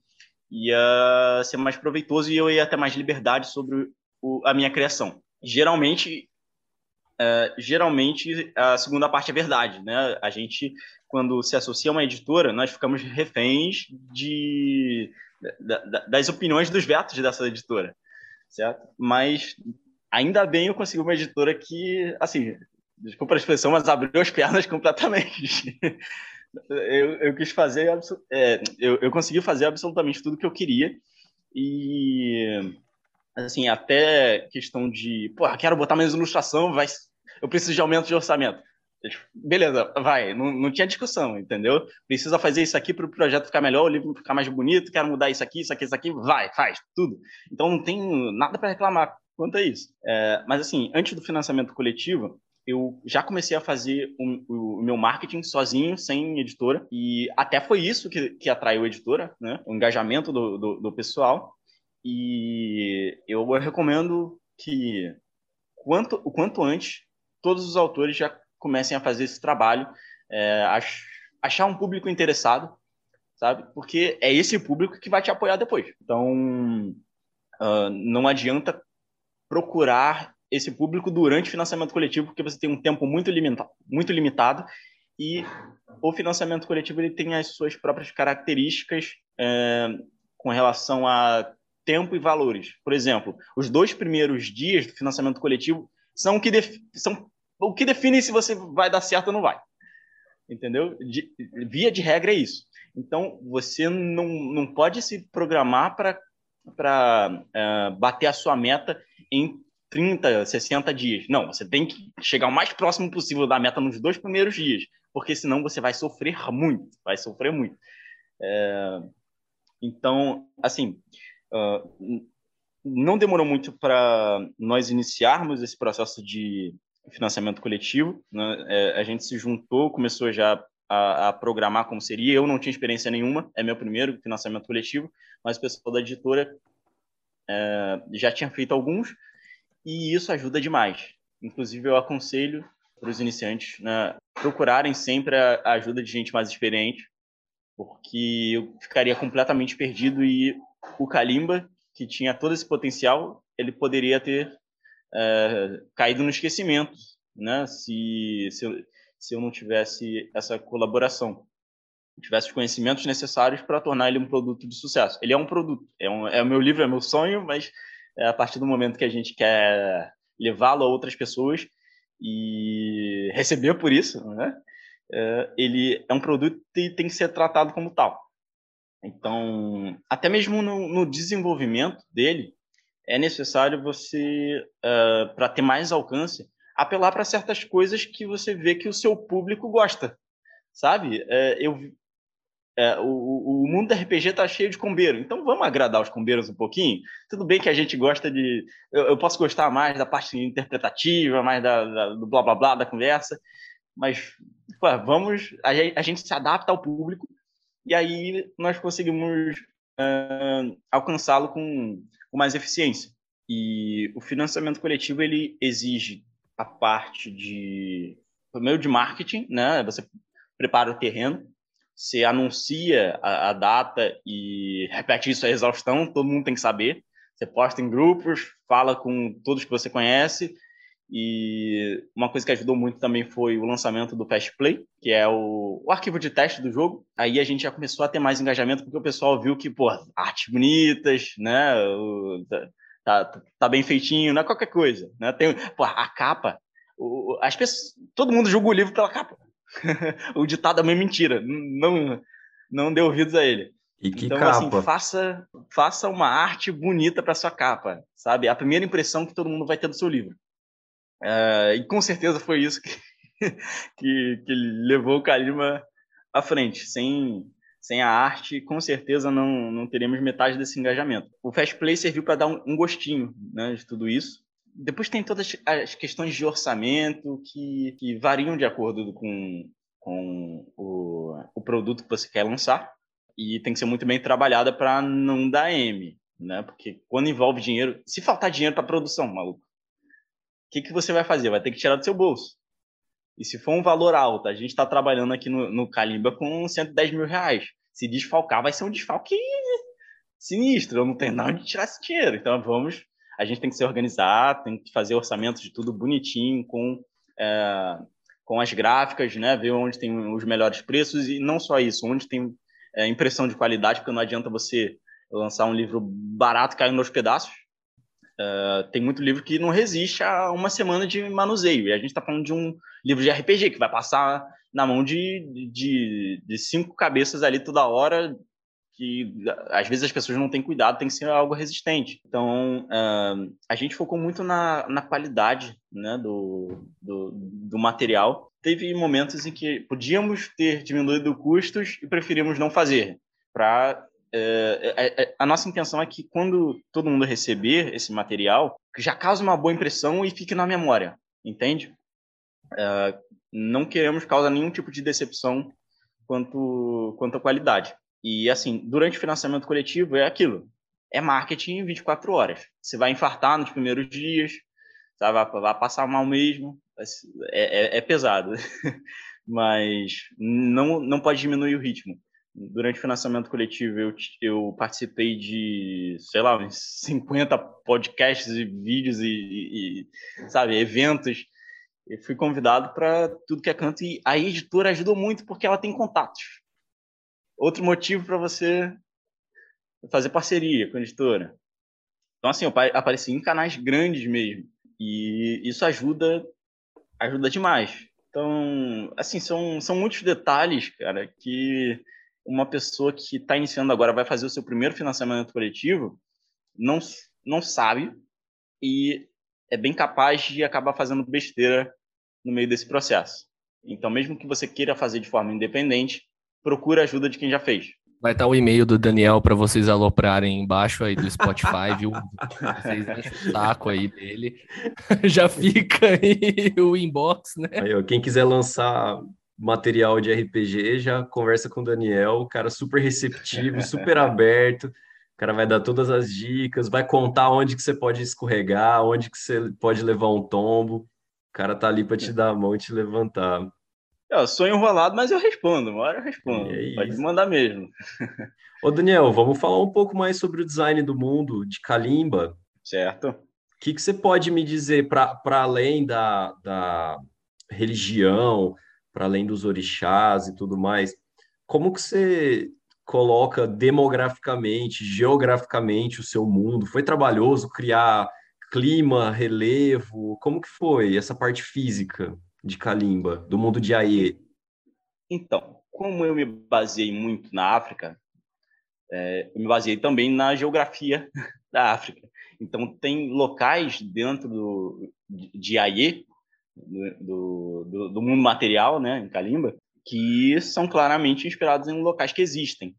ia ser mais proveitoso e eu ia ter mais liberdade sobre o, a minha criação. Geralmente, uh, geralmente a segunda parte é verdade, né? A gente, quando se associa a uma editora, nós ficamos reféns de, das opiniões dos vetos dessa editora, certo? Mas ainda bem eu consegui uma editora que, assim, desculpa a expressão, mas abriu as pernas completamente. eu, eu quis fazer, é, eu, eu consegui fazer absolutamente tudo que eu queria e assim, até questão de, porra, quero botar mais ilustração, vai, eu preciso de aumento de orçamento. Beleza, vai, não, não tinha discussão, entendeu? Precisa fazer isso aqui para o projeto ficar melhor, o livro ficar mais bonito, quero mudar isso aqui, isso aqui, isso aqui, vai, faz, tudo. Então não tem nada para reclamar quanto a isso. É, mas assim, antes do financiamento coletivo, eu já comecei a fazer o, o, meu marketing sozinho, sem editora, e até foi isso que, que atraiu a editora, né? o engajamento do, do, do pessoal. E eu recomendo que quanto, o quanto antes todos os autores já comecem a fazer esse trabalho, é, achar um público interessado, sabe? Porque é esse público que vai te apoiar depois. Então, uh, não adianta procurar esse público durante o financiamento coletivo, porque você tem um tempo muito limitado, muito limitado e o financiamento coletivo ele tem as suas próprias características é, com relação a tempo e valores. Por exemplo, os dois primeiros dias do financiamento coletivo são o que, são o que define se você vai dar certo ou não vai. Entendeu? De, via de regra é isso. Então, você não, não pode se programar para uh, bater a sua meta em 30, 60 dias. Não, você tem que chegar o mais próximo possível da meta nos dois primeiros dias, porque senão você vai sofrer muito, vai sofrer muito. É, então, assim, uh, não demorou muito para nós iniciarmos esse processo de financiamento coletivo. Né? É, a gente se juntou, começou já a, a, programar como seria. Eu não tinha experiência nenhuma, é meu primeiro financiamento coletivo, mas o pessoal da editora é, já tinha feito alguns e isso ajuda demais. Inclusive, eu aconselho para os iniciantes né, procurarem sempre a ajuda de gente mais experiente, porque eu ficaria completamente perdido e o Kalimba, que tinha todo esse potencial, ele poderia ter é, caído no esquecimento, né? Se, se, eu, se eu não tivesse essa colaboração, tivesse os conhecimentos necessários para tornar ele um produto de sucesso. Ele é um produto, é, um, é o meu livro, é meu sonho, mas é a partir do momento que a gente quer levá-lo a outras pessoas e receber por isso, né? É, ele é um produto e tem que ser tratado como tal. Então, até mesmo no, no desenvolvimento dele, é necessário você, uh, para ter mais alcance, apelar para certas coisas que você vê que o seu público gosta, sabe? Uh, eu, uh, o, o mundo da RPG está cheio de combeiro, então vamos agradar os combeiros um pouquinho. Tudo bem que a gente gosta de, eu, eu posso gostar mais da parte interpretativa, mais da, da, do blá blá blá da conversa, mas pô, vamos, a, a gente se adapta ao público e aí nós conseguimos uh, alcançá-lo com, com, mais eficiência. E o financiamento coletivo ele exige a parte de primeiro de marketing, né? Você prepara o terreno, você anuncia a, a data e repete isso a exaustão, todo mundo tem que saber. Você posta em grupos, fala com todos que você conhece e uma coisa que ajudou muito também foi o lançamento do Fast Play, que é o, o, arquivo de teste do jogo. Aí a gente já começou a ter mais engajamento, porque o pessoal viu que, pô, artes bonitas, né? O, tá, tá, tá, bem feitinho, não é qualquer coisa. Né? Tem, pô, a capa, o, as pessoas, todo mundo julga o livro pela capa. o ditado é meio mentira, não, não dê ouvidos a ele. E que então, assim, capa? assim, faça, faça uma arte bonita para sua capa, sabe? É a primeira impressão que todo mundo vai ter do seu livro. Uh, e com certeza foi isso que, que, que levou o Kalima à frente. Sem, sem a arte, com certeza não, não teríamos metade desse engajamento. O Fast Play serviu para dar um, um gostinho né, de tudo isso. Depois tem todas as questões de orçamento que, que variam de acordo com, com o, o produto que você quer lançar. E tem que ser muito bem trabalhada para não dar M, né? Porque quando envolve dinheiro, se faltar dinheiro para produção, maluco, que, que você vai fazer? Vai ter que tirar do seu bolso. E se for um valor alto, a gente está trabalhando aqui no, no com 110 mil reais. Se desfalcar, vai ser um desfalque sinistro. Eu não tenho nada de tirar esse dinheiro. Então vamos. A gente tem que se organizar, tem que fazer orçamentos de tudo bonitinho, com, é, com as gráficas, né? Ver onde tem os melhores preços e não só isso, onde tem é, impressão de qualidade, porque não adianta você lançar um livro barato caindo nos pedaços Uh, tem muito livro que não resiste a uma semana de manuseio. E a gente está falando de um livro de RPG que vai passar na mão de, de, de, cinco cabeças ali toda hora, que às vezes as pessoas não têm cuidado, tem que ser algo resistente. Então, uh, a gente focou muito na, na qualidade né, do, do, do, material. Teve momentos em que podíamos ter diminuído custos e preferimos não fazer. Pra, a, a, nossa intenção é que quando todo mundo receber esse material, já cause uma boa impressão e fique na memória, entende? Uh, não queremos causar nenhum tipo de decepção quanto, quanto à qualidade. E, assim, durante o financiamento coletivo é aquilo. É marketing 24 horas. Você vai infartar nos primeiros dias, sabe? vai, vai passar mal mesmo. É, é, é pesado. Mas não, não pode diminuir o ritmo. Durante o financiamento coletivo, eu, eu participei de, sei lá, uns 50 podcasts e vídeos e, e, sabe, eventos. Eu fui convidado para tudo que é canto e a editora ajudou muito porque ela tem contatos outro motivo para você fazer parceria com a editora. Então, assim, eu apareci em canais grandes mesmo. E isso ajuda, ajuda demais. Então, assim, são, são muitos detalhes, cara, que uma pessoa que está iniciando agora vai fazer o seu primeiro financiamento coletivo não, não sabe e é bem capaz de acabar fazendo besteira no meio desse processo. Então, mesmo que você queira fazer de forma independente, procura ajuda de quem já fez. Vai estar o e-mail do Daniel para vocês aloprarem embaixo aí do Spotify, viu? Vocês enchem o saco aí dele. Já fica aí o inbox, né? Aí, ó, quem quiser lançar material de RPG, já conversa com o Daniel, o cara super receptivo, super aberto. O cara vai dar todas as dicas, vai contar onde que você pode escorregar, onde que você pode levar um tombo. O cara tá ali para te dar a mão e te levantar. Eu sou enrolado, mas eu respondo. Uma hora eu respondo. É Pode mandar mesmo. Ô, Daniel, vamos falar um pouco mais sobre o design do mundo de Kalimba. Certo. O que, que você pode me dizer para além da, da religião, para além dos orixás e tudo mais? Como que você coloca demograficamente, geograficamente o seu mundo? Foi trabalhoso criar clima, relevo? Como que foi essa parte física? de Kalimba, do mundo de Aie? Então, como eu me baseei muito na África, é, eu me baseei também na geografia da África. Então, tem locais dentro do, de Aie, do, do, do, mundo material, né, em Kalimba, que são claramente inspirados em locais que existem.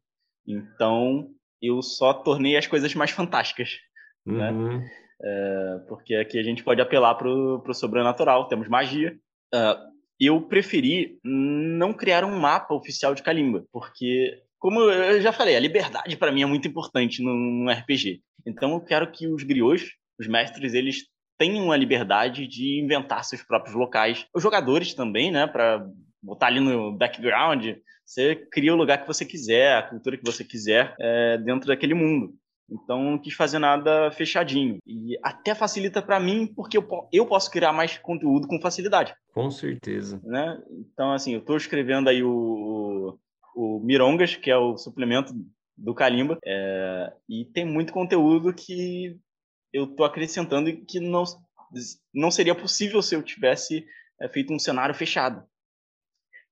Então, eu só tornei as coisas mais fantásticas. Né? Uhum. Né? É, porque aqui a gente pode apelar para o sobrenatural, temos magia, Uh, eu preferi não criar um mapa oficial de Kalimba, porque, como eu já falei, a liberdade para mim é muito importante no, RPG. Então eu quero que os griots, os mestres, eles tenham a liberdade de inventar seus próprios locais. Os jogadores também, né, para botar ali no background, você cria o lugar que você quiser, a cultura que você quiser é, dentro daquele mundo. Então, não quis fazer nada fechadinho. E até facilita para mim, porque eu, eu posso criar mais conteúdo com facilidade. Com certeza. Né? Então, assim, eu estou escrevendo aí o, o, o, Mirongas, que é o suplemento do Kalimba, é, e tem muito conteúdo que eu estou acrescentando que não, não seria possível se eu tivesse é, feito um cenário fechado.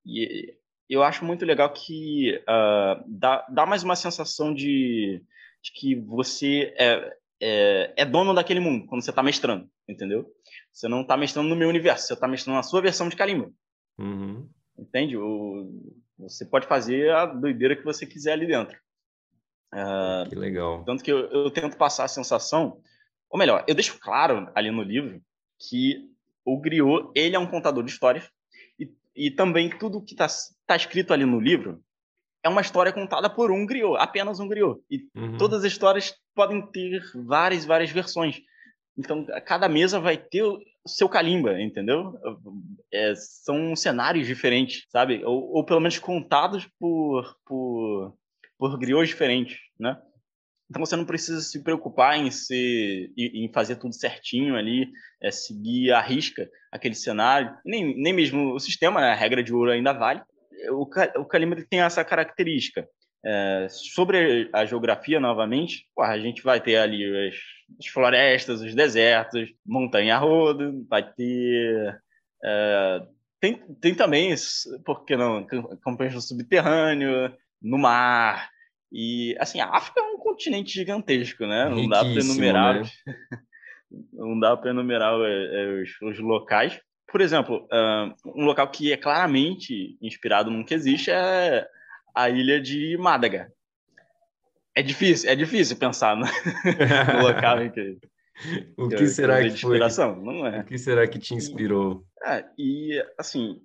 E eu acho muito legal que uh, dá, dá mais uma sensação de de que você é, é, é dono daquele mundo quando você está mestrando, entendeu? Você não está mestrando no meu universo, você está mestrando na sua versão de Kalimba. Uhum. Entende? O, você pode fazer a doideira que você quiser ali dentro. Uh, que legal. Tanto que eu, eu, tento passar a sensação, ou melhor, eu deixo claro ali no livro que o Griot, ele é um contador de histórias e, e também tudo que está tá escrito ali no livro é uma história contada por um griot, apenas um griot. E uhum. todas as histórias podem ter várias, várias versões. Então, cada mesa vai ter o seu calimba, entendeu? É, são cenários diferentes, sabe? Ou, ou, pelo menos contados por, por, por griots diferentes, né? Então você não precisa se preocupar em, ser, em fazer tudo certinho ali, é, seguir a risca aquele cenário, nem, nem mesmo o sistema, né? a regra de ouro ainda vale, o, o tem essa característica. É, sobre a geografia, novamente, pô, a gente vai ter ali as, as, florestas, os desertos, montanha rodo, vai ter. É, tem, tem também, por que não, campanhas no subterrâneo, no mar. E, assim, a África é um continente gigantesco, né? Não dá para enumerar. Né? não dá para enumerar é, os, os, locais. Por exemplo, um local que é claramente inspirado num que existe é a ilha de Mádaga. É difícil, é difícil pensar no, no local em que. O que, que será que foi? Inspiração, não é? O que será que te inspirou? E, é, e assim,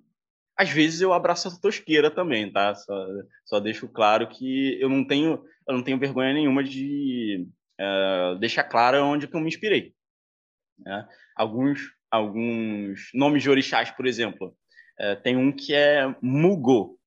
às vezes eu abraço a tosqueira também, tá? Só, só deixo claro que eu não tenho, eu não tenho vergonha nenhuma de uh, deixar claro onde que eu me inspirei. Né? Alguns, alguns nomes de orixás, por exemplo, uh, tem um que é Mugo,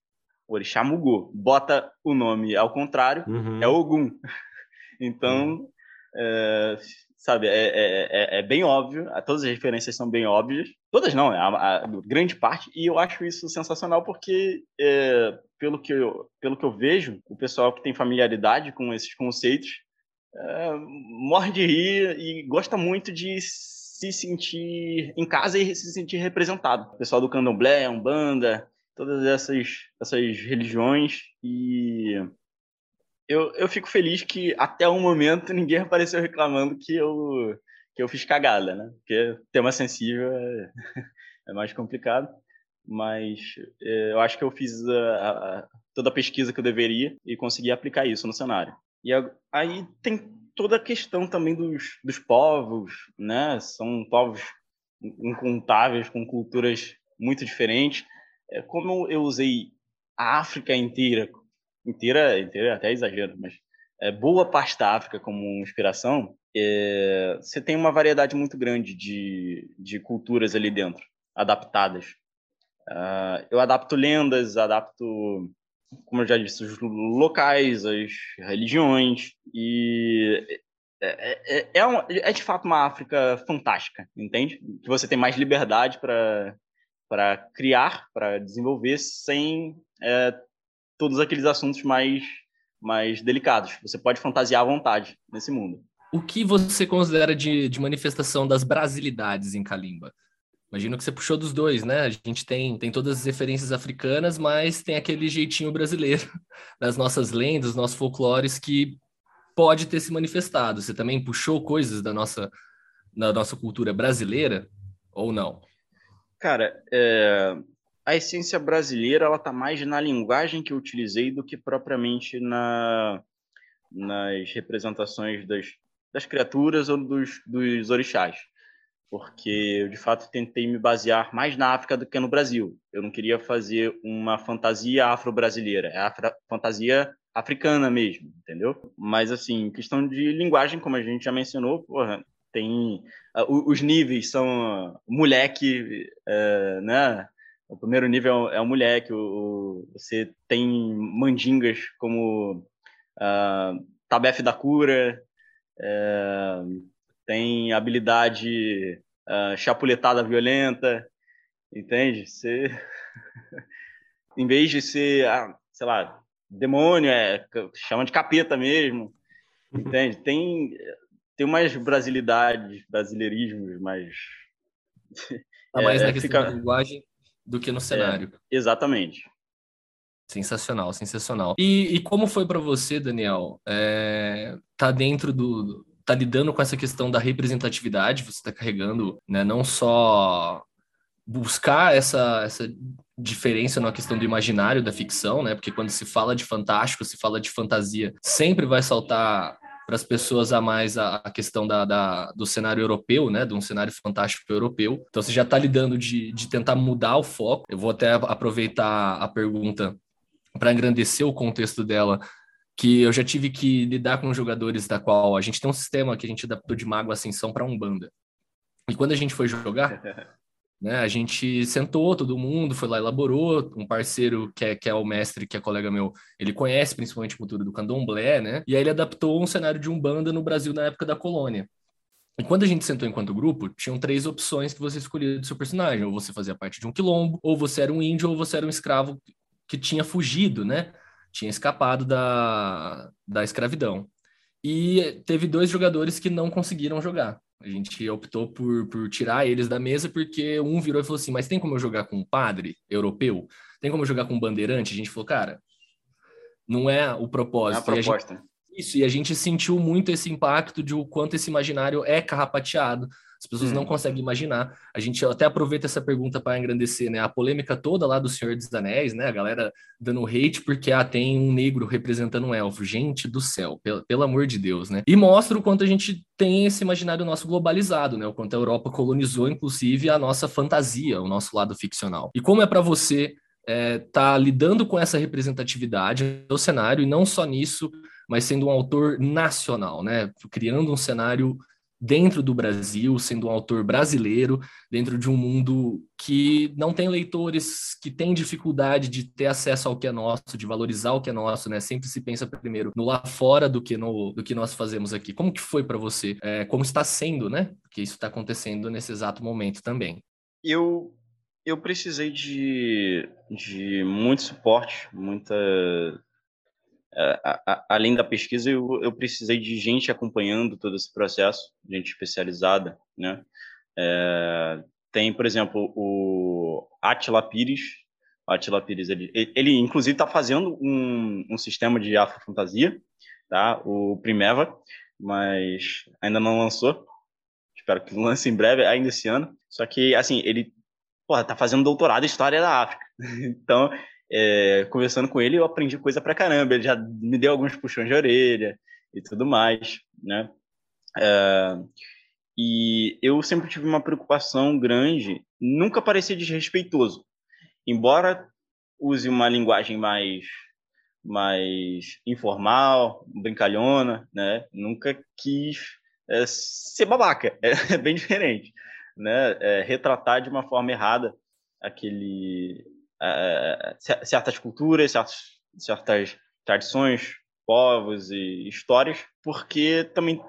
orixá Mugo. Bota o nome ao contrário, uhum. é Ogum. então, uhum. uh, sabe, é, é, é, é, bem óbvio, todas as referências são bem óbvias, todas não, a, a grande parte, e eu acho isso sensacional porque, é, pelo, que eu, pelo que eu vejo, o pessoal que tem familiaridade com esses conceitos é, morre de rir e gosta muito de se sentir em casa e se sentir representado. O pessoal do candomblé, umbanda, todas essas, essas religiões e eu, eu fico feliz que até o momento ninguém apareceu reclamando que eu, que eu fiz cagada, né? Porque tema sensível é, é mais complicado. Mas é, eu acho que eu fiz a, a, toda a pesquisa que eu deveria e consegui aplicar isso no cenário. E a, aí tem toda a questão também dos, dos povos, né? São povos incontáveis, com culturas muito diferentes. É, como eu usei a África inteira inteira, inteira até exagero, mas é, boa parte da África como inspiração, é, você tem uma variedade muito grande de, de culturas ali dentro, adaptadas. Uh, eu adapto lendas, adapto, como eu já disse, os locais, as religiões, e é, é, é, um, é de fato uma África fantástica, entende? Que você tem mais liberdade para criar, para desenvolver, sem todos aqueles assuntos mais, mais delicados. Você pode fantasiar à vontade nesse mundo. O que você considera de, de manifestação das brasilidades em Kalimba? Imagino que você puxou dos dois, né? A gente tem, tem todas as referências africanas, mas tem aquele jeitinho brasileiro das nossas lendas, dos nossos folclores que pode ter se manifestado. Você também puxou coisas da nossa, da nossa cultura brasileira ou não? Cara, é, a essência brasileira ela está mais na linguagem que eu utilizei do que propriamente na, nas representações das, das criaturas ou dos, dos orixás. Porque eu, de fato, tentei me basear mais na África do que no Brasil. Eu não queria fazer uma fantasia afro-brasileira, é a fantasia africana mesmo, entendeu? Mas, assim, questão de linguagem, como a gente já mencionou, porra, tem... Uh, os níveis são moleque, uh, né? O primeiro nível é o moleque, o, o, você tem mandingas como uh, Tabef da Cura, uh, tem habilidade uh, chapuletada violenta, entende? Você, em vez de ser, ah, sei lá, demônio, é, chama de capeta mesmo, entende? Tem, tem umas brasilidades, brasileirismos, mas... Tá mais é, na questão fica... da linguagem do que no é, cenário. É, exatamente. Sensacional, sensacional. E, e como foi para você, Daniel? É, tá dentro do. tá lidando com essa questão da representatividade, você está carregando, né, não só buscar essa, essa diferença na questão do imaginário da ficção, né? Porque quando se fala de fantástico, se fala de fantasia, sempre vai saltar para as pessoas a mais a, a questão da, da, do cenário europeu, né, de um cenário fantástico europeu. Então você já está lidando de, de tentar mudar o foco. Eu vou até aproveitar a pergunta para engrandecer o contexto dela, que eu já tive que lidar com jogadores da qual a gente tem um sistema que a gente adaptou de Mago Ascensão para Umbanda. E quando a gente foi jogar, Né? A gente sentou, todo mundo foi lá, elaborou. Um parceiro que é, que é o mestre, que é colega meu, ele conhece principalmente a cultura do candomblé, né? E aí ele adaptou um cenário de umbanda no Brasil na época da colônia. E quando a gente sentou enquanto grupo, tinham três opções que você escolhia do seu personagem. Ou você fazia parte de um quilombo, ou você era um índio, ou você era um escravo que tinha fugido, né? Tinha escapado da, da escravidão. E teve dois jogadores que não conseguiram jogar. A gente optou por, por tirar eles da mesa porque um virou e falou assim: Mas tem como eu jogar com um padre europeu? Tem como eu jogar com um bandeirante? A gente falou, cara, Não é o propósito. Não é a proposta. E a gente, isso, e a gente sentiu muito esse impacto de o quanto esse imaginário é carrapateado. As pessoas hum. não conseguem imaginar. A gente até aproveita essa pergunta para engrandecer, né? A polêmica toda lá do Senhor dos Anéis, né? A galera dando hate porque ah, tem um negro representando um elfo. Gente do céu, pelo, pelo amor de Deus, né? E mostra o quanto a gente tem esse imaginário nosso globalizado, né? O quanto a Europa colonizou, inclusive, a nossa fantasia, o nosso lado ficcional. E como é para você é, tá lidando com essa representatividade do cenário e não só nisso, mas sendo um autor nacional, né? Criando um cenário dentro do Brasil, sendo um autor brasileiro, dentro de um mundo que não tem leitores, que tem dificuldade de ter acesso ao que é nosso, de valorizar o que é nosso, né? Sempre se pensa primeiro no lá fora do que no do que nós fazemos aqui. Como que foi para você? É, como está sendo, né? Porque isso está acontecendo nesse exato momento também. Eu eu precisei de, de muito suporte, muita. A, a, além da pesquisa, eu, eu precisei de gente acompanhando todo esse processo, gente especializada, né? É, tem, por exemplo, o Atila Pires. Atila Pires, ele, ele inclusive está fazendo um, um sistema de afrofantasia, tá? O Primeva, mas ainda não lançou. Espero que lance em breve, ainda esse ano. Só que, assim, ele porra, tá fazendo doutorado em História da África. Então, é, conversando com ele, eu aprendi coisa pra caramba. Ele já me deu alguns puxões de orelha e tudo mais, né? É, e eu sempre tive uma preocupação grande, nunca parecia desrespeitoso. Embora use uma linguagem mais mais informal, brincalhona, né? Nunca quis é, ser babaca, é bem diferente né, é, retratar de uma forma errada aquele é, certas culturas, certas, certas tradições, povos e histórias, porque também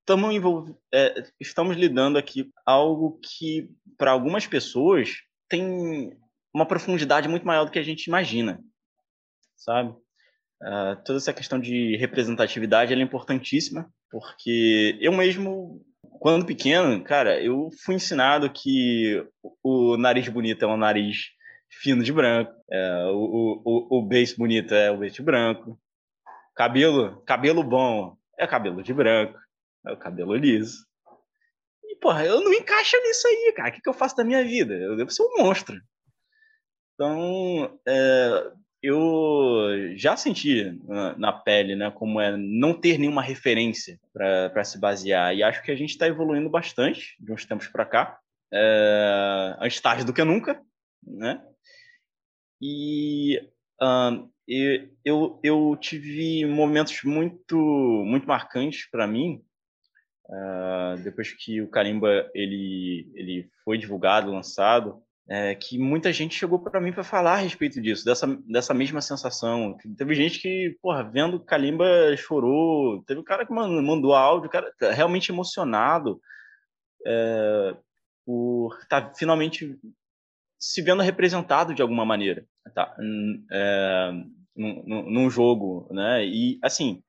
estamos, é, estamos lidando aqui algo que para algumas pessoas tem uma profundidade muito maior do que a gente imagina, sabe? Uh, toda essa questão de representatividade é importantíssima, porque eu mesmo quando pequeno, cara, eu fui ensinado que o nariz bonito é um nariz fino de branco, é, o, o, o beijo bonito é o beijo branco, cabelo, cabelo bom é cabelo de branco, é o cabelo liso. E, porra, eu não encaixo nisso aí, cara. O que, que eu faço da minha vida? Eu devo ser um monstro. Então, é, eu já senti na, na, pele, né, como é não ter nenhuma referência para se basear. E acho que a gente está evoluindo bastante de uns tempos para cá, é, antes tarde do que nunca, né? E eu, eu tive momentos muito muito marcantes para mim uh, depois que o Kalimba ele ele foi divulgado, lançado é, que muita gente chegou para mim para falar a respeito disso, dessa, dessa mesma sensação. Teve gente que, porra, vendo Kalimba chorou, teve um cara que mandou áudio, cara tá realmente emocionado é, por estar tá finalmente se vendo representado de alguma maneira, tá? É, num, num jogo, né? E, assim,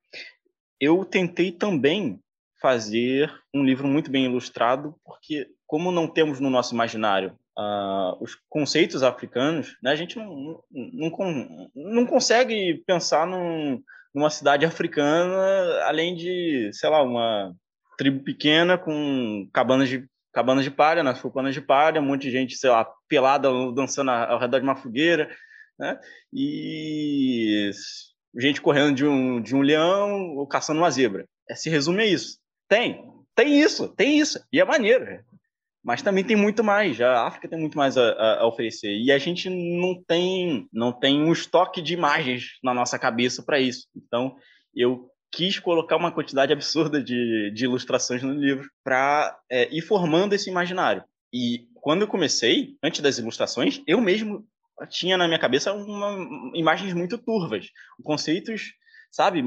eu tentei também fazer um livro muito bem ilustrado, porque como não temos no nosso imaginário uh, os conceitos africanos, né, a gente não, não, não, não consegue pensar num, numa cidade africana além de, sei lá, uma tribo pequena com cabanas de cabanas de palha, nas cabanas de palha, um monte de gente, sei lá, pelada dançando ao redor de uma fogueira, né? E gente correndo de um, de um leão ou caçando uma zebra. É, se resume a isso. Tem, tem isso, tem isso. E é maneiro. Mas também tem muito mais. A África tem muito mais a, a, oferecer. E a gente não tem, não tem um estoque de imagens na nossa cabeça para isso. Então, eu quis colocar uma quantidade absurda de, de ilustrações no livro para é, ir formando esse imaginário. E quando eu comecei, antes das ilustrações, eu mesmo tinha na minha cabeça uma, imagens muito turvas, conceitos, sabe,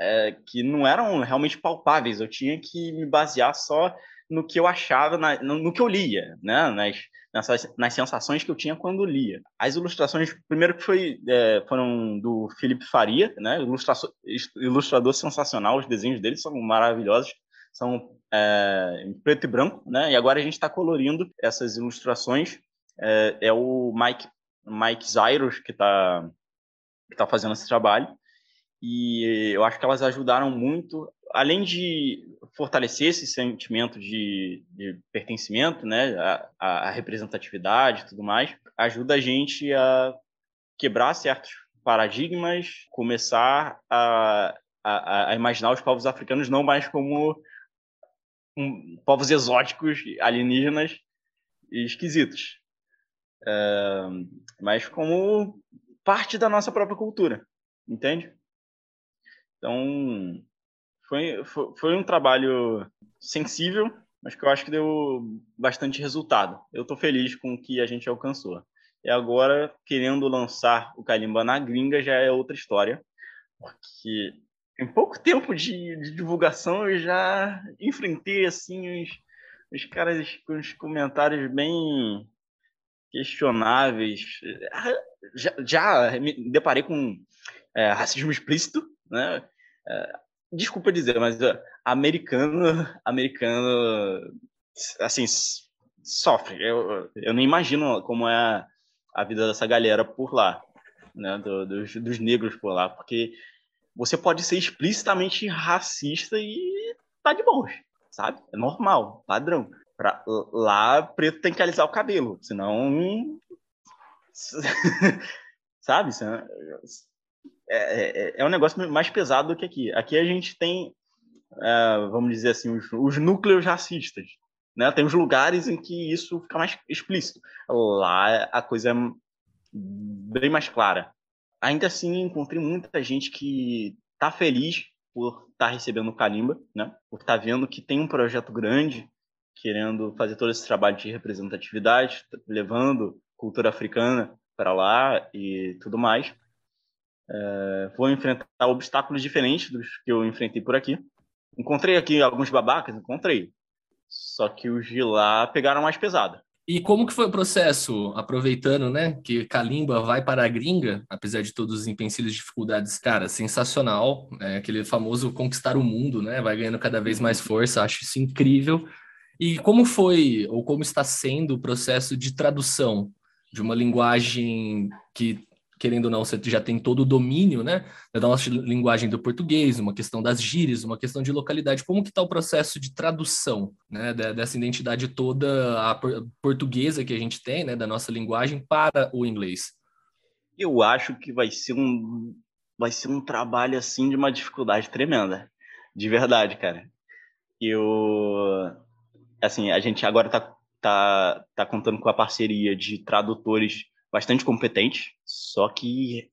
é, que não eram realmente palpáveis. Eu tinha que me basear só no que eu achava, na, no, no, que eu lia, né? Nas, nessas, nas sensações que eu tinha quando lia. As ilustrações, primeiro que foi, é, foram do Felipe Faria, né? ilustrador sensacional, os desenhos dele são maravilhosos, são é, em preto e branco, né? E agora a gente está colorindo essas ilustrações. É, é, o Mike, Mike Zyros que está que tá fazendo esse trabalho. e eu acho que elas ajudaram muito, além de fortalecer esse sentimento de, de pertencimento, né, a, a, representatividade e tudo mais, ajuda a gente a quebrar certos paradigmas, começar a, a, a imaginar os povos africanos não mais como um, povos exóticos, alienígenas e esquisitos, é, mas como parte da nossa própria cultura, entende? Então, foi, foi, um trabalho sensível, mas que eu acho que deu bastante resultado. Eu estou feliz com o que a gente alcançou. E agora, querendo lançar o Kalimba na gringa já é outra história, porque em pouco tempo de, de divulgação eu já enfrentei assim os, os caras com os comentários bem questionáveis. Já, já me deparei com é, racismo explícito, né? É, desculpa dizer, mas uh, americano, americano, assim, sofre. Eu, eu não imagino como é a vida dessa galera por lá, né? Do, dos, dos negros por lá, porque você pode ser explicitamente racista e tá de boa, sabe? É normal, padrão. Pra, lá, preto tem que alisar o cabelo, senão. sabe? É, é, é, um negócio mais pesado do que aqui. Aqui a gente tem, é, vamos dizer assim, os, os, núcleos racistas. Né? Tem os lugares em que isso fica mais explícito. Lá a coisa é bem mais clara. Ainda assim, encontrei muita gente que está feliz por estar tá recebendo o Kalimba, né? por estar tá vendo que tem um projeto grande, querendo fazer todo esse trabalho de representatividade, levando cultura africana para lá e tudo mais. É, vou enfrentar obstáculos diferentes dos que eu enfrentei por aqui. Encontrei aqui alguns babacas, encontrei. Só que os de lá pegaram mais pesado. E como que foi o processo, aproveitando, né, que Kalimba vai para a gringa, apesar de todos os empecilhos e dificuldades, cara, sensacional, é, aquele famoso conquistar o mundo, né, vai ganhando cada vez mais força, acho isso incrível. E como foi, ou como está sendo o processo de tradução de uma linguagem que querendo ou não, você já tem todo o domínio, né, da nossa linguagem do português, uma questão das gírias, uma questão de localidade. Como que está o processo de tradução, né, dessa identidade toda portuguesa que a gente tem, né, da nossa linguagem para o inglês? Eu acho que vai ser um vai ser um trabalho assim de uma dificuldade tremenda, de verdade, cara. Eu assim, a gente agora tá tá, tá contando com a parceria de tradutores bastante competente, só que,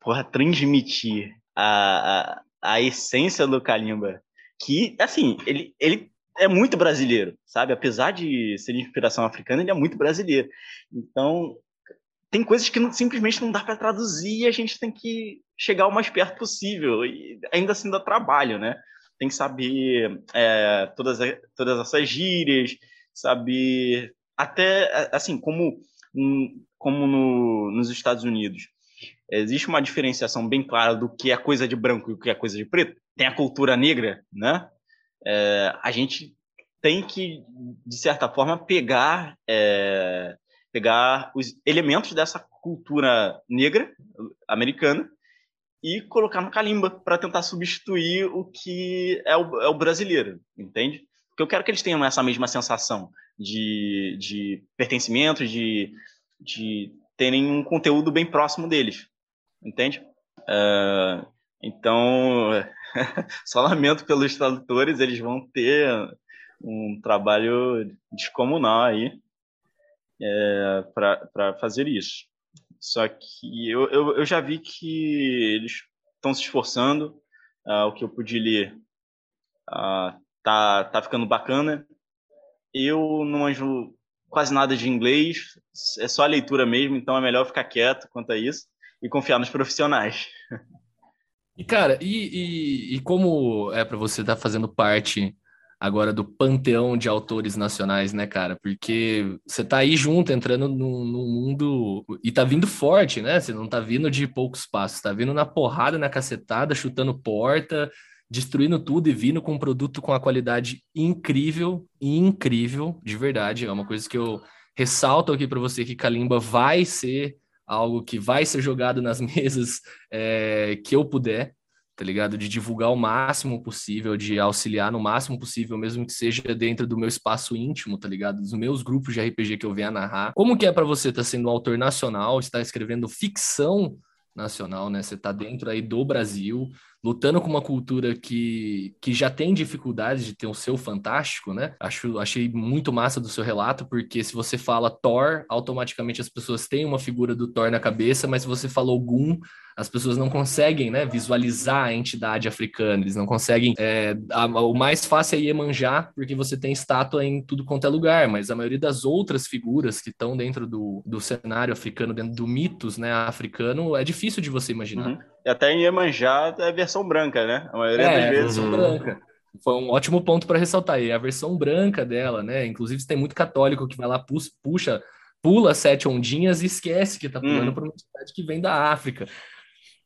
porra, transmitir a, a, a essência do Kalimba, que, assim, ele, ele é muito brasileiro, sabe? Apesar de ser de inspiração africana, ele é muito brasileiro. Então, tem coisas que não, simplesmente não dá para traduzir e a gente tem que chegar o mais perto possível. E ainda assim dá trabalho, né? Tem que saber é, todas, todas essas gírias, saber até, assim, como como no, nos Estados Unidos, existe uma diferenciação bem clara do que é coisa de branco e o que é coisa de preto. Tem a cultura negra, né? É, a gente tem que, de certa forma, pegar, é, pegar os elementos dessa cultura negra americana e colocar no calimba para tentar substituir o que é o, é o, brasileiro, entende? Porque eu quero que eles tenham essa mesma sensação de, de pertencimento, de de terem um conteúdo bem próximo deles, entende? Uh, então, só lamento pelos tradutores, eles vão ter um trabalho descomunal aí é, para fazer isso. Só que eu, eu, eu, já vi que eles estão se esforçando, uh, o que eu pude ler uh, tá, tá ficando bacana. Eu não anjo quase nada de inglês, é só a leitura mesmo, então é melhor ficar quieto quanto a isso e confiar nos profissionais. E cara, e, e, e como é para você estar tá fazendo parte agora do panteão de autores nacionais, né, cara? Porque você tá aí junto, entrando no, no, mundo e tá vindo forte, né? Você não tá vindo de poucos passos, tá vindo na porrada, na cacetada, chutando porta, destruindo tudo e vindo com um produto com a qualidade incrível, incrível, de verdade. É uma coisa que eu ressalto aqui para você que Kalimba vai ser algo que vai ser jogado nas mesas é, que eu puder. tá ligado? De divulgar o máximo possível, de auxiliar no máximo possível, mesmo que seja dentro do meu espaço íntimo, tá ligado? Dos meus grupos de RPG que eu venho a narrar. Como que é para você estar tá sendo um autor nacional, estar escrevendo ficção nacional, né? Você tá dentro aí do Brasil, lutando com uma cultura que, que já tem dificuldade de ter o seu fantástico, né? Acho, achei muito massa do seu relato, porque se você fala Thor, automaticamente as pessoas têm uma figura do Thor na cabeça, mas se você falou Gun, as pessoas não conseguem né, visualizar a entidade africana, eles não conseguem. É, a, o mais fácil é Iemanjá, porque você tem estátua em tudo quanto é lugar, mas a maioria das outras figuras que estão dentro do, do cenário africano, dentro do mitos né, africano, é difícil de você imaginar. Uhum. E até em Iemanjá é a versão branca, né? A maioria é, das vezes. Versão branca. Foi um ótimo ponto para ressaltar aí, a versão branca dela, né? Inclusive, tem muito católico que vai lá, puxa, pula sete ondinhas e esquece que tá pulando uhum. para uma entidade que vem da África.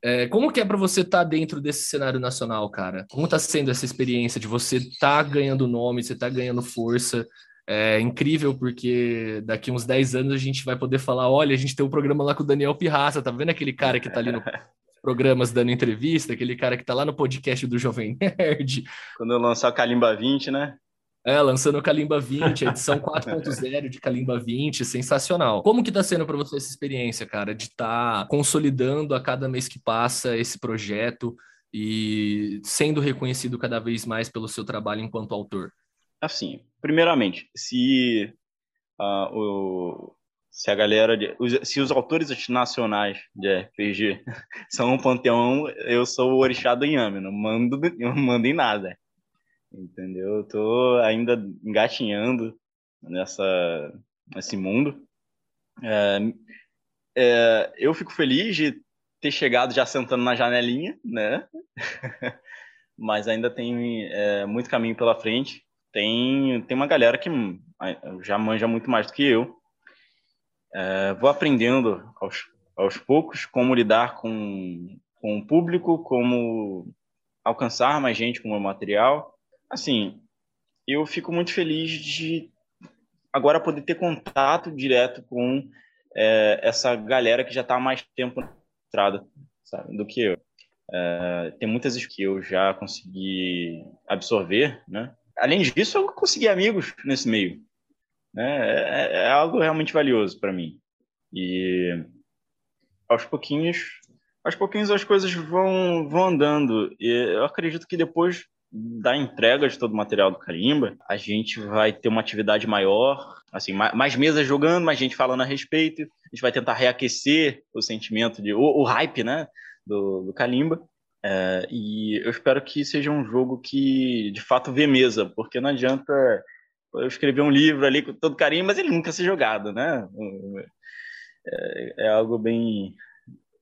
É, como que é para você estar tá dentro desse cenário nacional, cara? Como está sendo essa experiência de você estar tá ganhando nome, você tá ganhando força? É incrível porque daqui uns 10 anos a gente vai poder falar, olha, a gente tem um programa lá com o Daniel Pirraça, tá vendo aquele cara que tá ali no programas dando entrevista, aquele cara que tá lá no podcast do Jovem Nerd. Quando eu lançar o Kalimba 20, né? É, lançando o Kalimba 20, a edição 4.0 de Kalimba 20, sensacional. Como que tá sendo para você essa experiência, cara, de estar tá consolidando a cada mês que passa esse projeto e sendo reconhecido cada vez mais pelo seu trabalho enquanto autor? Assim, primeiramente, se uh, o, se a galera de, se os autores nacionais de RPG são um panteão, eu sou o orixá do Inhame, não mando, não mando em nada entendeu? Eu tô ainda engatinhando nessa nesse mundo. É, é, eu fico feliz de ter chegado já sentando na janelinha, né? Mas ainda tem é, muito caminho pela frente. Tem, tem uma galera que já manja muito mais do que eu. É, vou aprendendo aos, aos poucos como lidar com, com o público, como alcançar mais gente com o meu material Assim, eu fico muito feliz de agora poder ter contato direto com é, essa galera que já está há mais tempo na estrada sabe, do que eu. É, tem muitas que eu já consegui absorver, né? Além disso, eu consegui amigos nesse meio. Né? É, é algo realmente valioso para mim. E aos pouquinhos, aos pouquinhos as coisas vão, vão andando. E eu acredito que depois da entrega de todo o material do Carimba, a gente vai ter uma atividade maior, assim, mais mesas jogando, mais gente falando a respeito. A gente vai tentar reaquecer o sentimento de o, o hype, né, do, do Kalimba. É, e eu espero que seja um jogo que de fato vê mesa, porque não adianta eu escrever um livro ali com todo carinho, mas ele nunca ser jogado, né? É, é algo bem,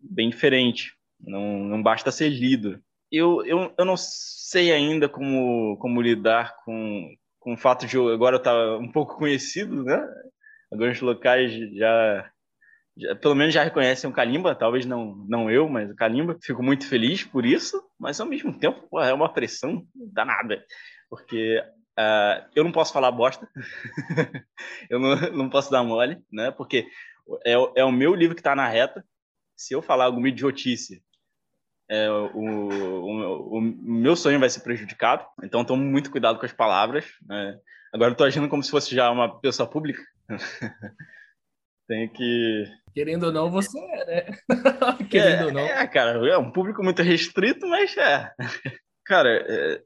bem diferente. Não, não basta ser lido. Eu, eu, eu não sei ainda como, como lidar com, com o fato de eu agora estar um pouco conhecido, né? Alguns locais já, já, pelo menos já reconhecem o Kalimba, talvez não, não eu, mas o Kalimba. Fico muito feliz por isso, mas ao mesmo tempo é uma pressão danada, porque uh, eu não posso falar bosta, eu não, não posso dar mole, né? Porque é, é o meu livro que está na reta. Se eu falar alguma idiotice é, o, o, o, meu sonho vai ser prejudicado, então tomo muito cuidado com as palavras. Né? Agora eu tô agindo como se fosse já uma pessoa pública. Tenho que. Querendo ou não, você é, né? Querendo é, ou não. É, cara, é um público muito restrito, mas é. Cara, é,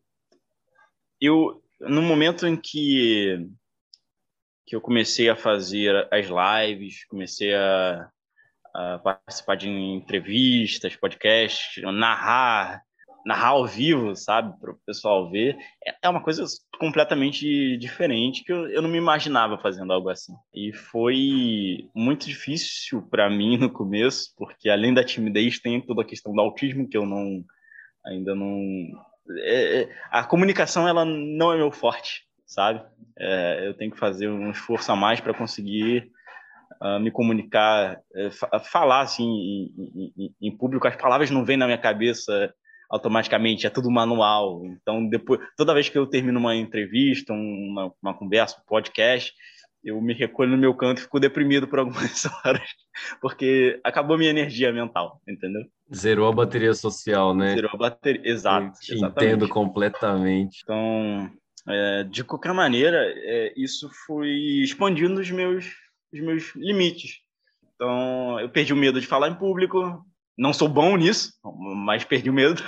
eu, no momento em que, que eu comecei a fazer as lives, comecei a, participar de entrevistas, podcasts, narrar, narrar ao vivo, sabe, para o pessoal ver, é, é uma coisa completamente diferente que eu, eu não me imaginava fazendo algo assim. E foi muito difícil para mim no começo, porque além da timidez tem toda a questão do autismo que eu não ainda não é, é a comunicação ela não é meu forte, sabe? É, eu tenho que fazer um esforço a mais para conseguir uh, me comunicar, uh, falar assim em, em, em, público, as palavras não vêm na minha cabeça automaticamente, é tudo manual. Então, depois, toda vez que eu termino uma entrevista, uma, uma conversa, um podcast, eu me recolho no meu canto e fico deprimido por algumas horas, porque acabou minha energia mental, entendeu? Zerou a bateria social, né? Zerou a bateria, exato. Entendo completamente. Então, é, de qualquer maneira, é, isso foi expandindo os meus, os meus limites. Então, eu perdi o medo de falar em público. Não sou bom nisso, mas perdi o medo.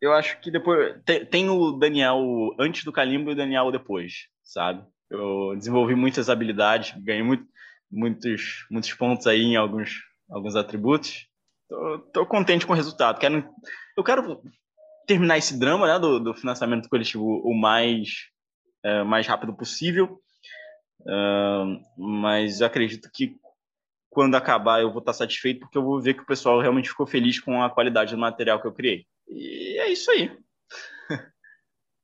Eu acho que depois. Tem, tem o Daniel antes do Calimbo e o Daniel depois, sabe? Eu desenvolvi muitas habilidades, ganhei muito, muitos, muitos pontos aí em alguns, alguns atributos. Tô, tô contente com o resultado. Quero, eu quero terminar esse drama né, do, do financiamento coletivo o mais, é, mais rápido possível. Uh, mas acredito que quando acabar eu vou estar satisfeito porque eu vou ver que o pessoal realmente ficou feliz com a qualidade do material que eu criei. E é isso aí.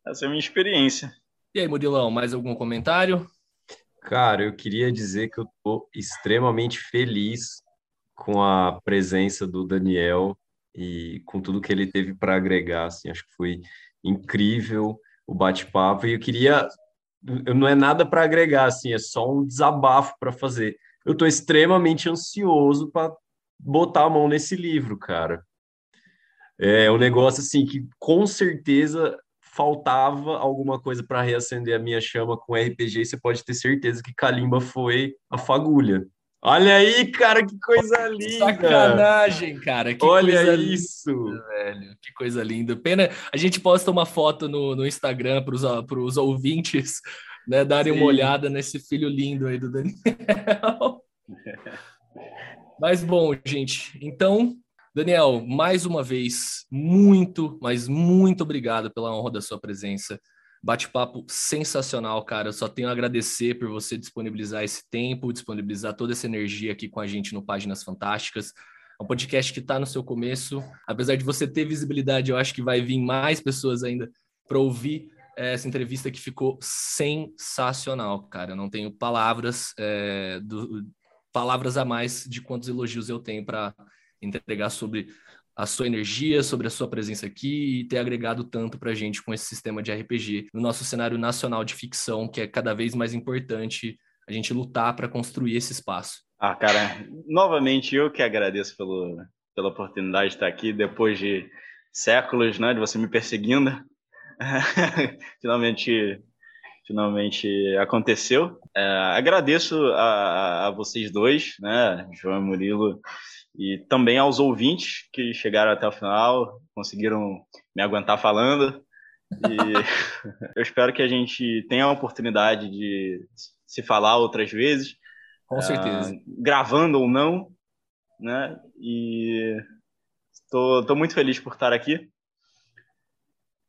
Essa é a minha experiência. E aí, Murilão, mais algum comentário? Cara, eu queria dizer que eu estou extremamente feliz com a presença do Daniel e com tudo que ele teve para agregar. Assim, acho que foi incrível o bate-papo e eu queria não é nada para agregar, assim, é só um desabafo para fazer eu estou extremamente ansioso para botar a mão nesse livro, cara. É um negócio assim que com certeza faltava alguma coisa para reacender a minha chama com RPG. Você pode ter certeza que Kalimba foi a fagulha. Olha aí, cara, que coisa linda! Sacanagem, cara. Que Olha coisa isso! Linda, velho. Que coisa linda. Pena, a gente posta uma foto no, no Instagram para os ouvintes né, darem Sim. uma olhada nesse filho lindo aí do Daniel. Mas bom, gente, então, Daniel, mais uma vez, muito, mas muito obrigado pela honra da sua presença. Bate-papo sensacional, cara. Eu só tenho a agradecer por você disponibilizar esse tempo, disponibilizar toda essa energia aqui com a gente no Páginas Fantásticas. É um podcast que está no seu começo. Apesar de você ter visibilidade, eu acho que vai vir mais pessoas ainda para ouvir essa entrevista que ficou sensacional, cara. Eu não tenho palavras, é, do, palavras a mais de quantos elogios eu tenho para entregar sobre a sua energia, sobre a sua presença aqui e ter agregado tanto para a gente com esse sistema de RPG no nosso cenário nacional de ficção, que é cada vez mais importante a gente lutar para construir esse espaço. Ah, cara, novamente eu que agradeço pelo, pela oportunidade de estar aqui depois de séculos, né, de você me perseguindo. finalmente, finalmente aconteceu. É, agradeço a, a, vocês dois, né, João e Murilo, e também aos ouvintes que chegaram até o final, conseguiram me aguentar falando. E eu espero que a gente tenha a oportunidade de se falar outras vezes. Com certeza. Uh, gravando ou não, né? E estou muito feliz por estar aqui.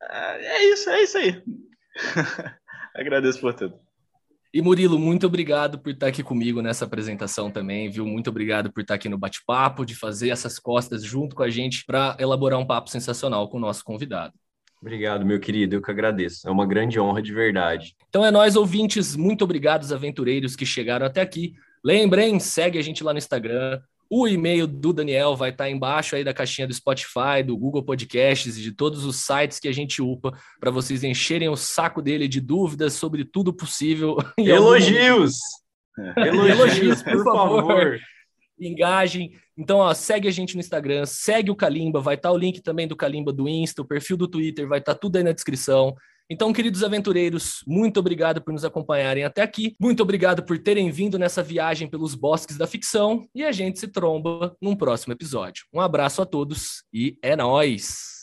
É isso, é isso aí. Agradeço por tudo. E Murilo, muito obrigado por estar aqui comigo nessa apresentação também, viu? Muito obrigado por estar aqui no bate-papo, de fazer essas costas junto com a gente para elaborar um papo sensacional com o nosso convidado. Obrigado, meu querido, eu que agradeço. É uma grande honra de verdade. Então é nós, ouvintes, muito obrigados, aventureiros que chegaram até aqui. Lembrem, segue a gente lá no Instagram, o e-mail do Daniel vai estar embaixo aí da caixinha do Spotify, do Google Podcasts e de todos os sites que a gente upa para vocês encherem o saco dele de dúvidas sobre tudo possível. Elogios! Elogios, Elogios, por, por favor. favor. Engajem. Então, ó, segue a gente no Instagram, segue o Kalimba, vai estar o link também do Kalimba do Insta, o perfil do Twitter, vai estar tudo aí na descrição. Então, queridos aventureiros, muito obrigado por nos acompanharem até aqui. Muito obrigado por terem vindo nessa viagem pelos bosques da ficção. E a gente se tromba num próximo episódio. Um abraço a todos e é nós.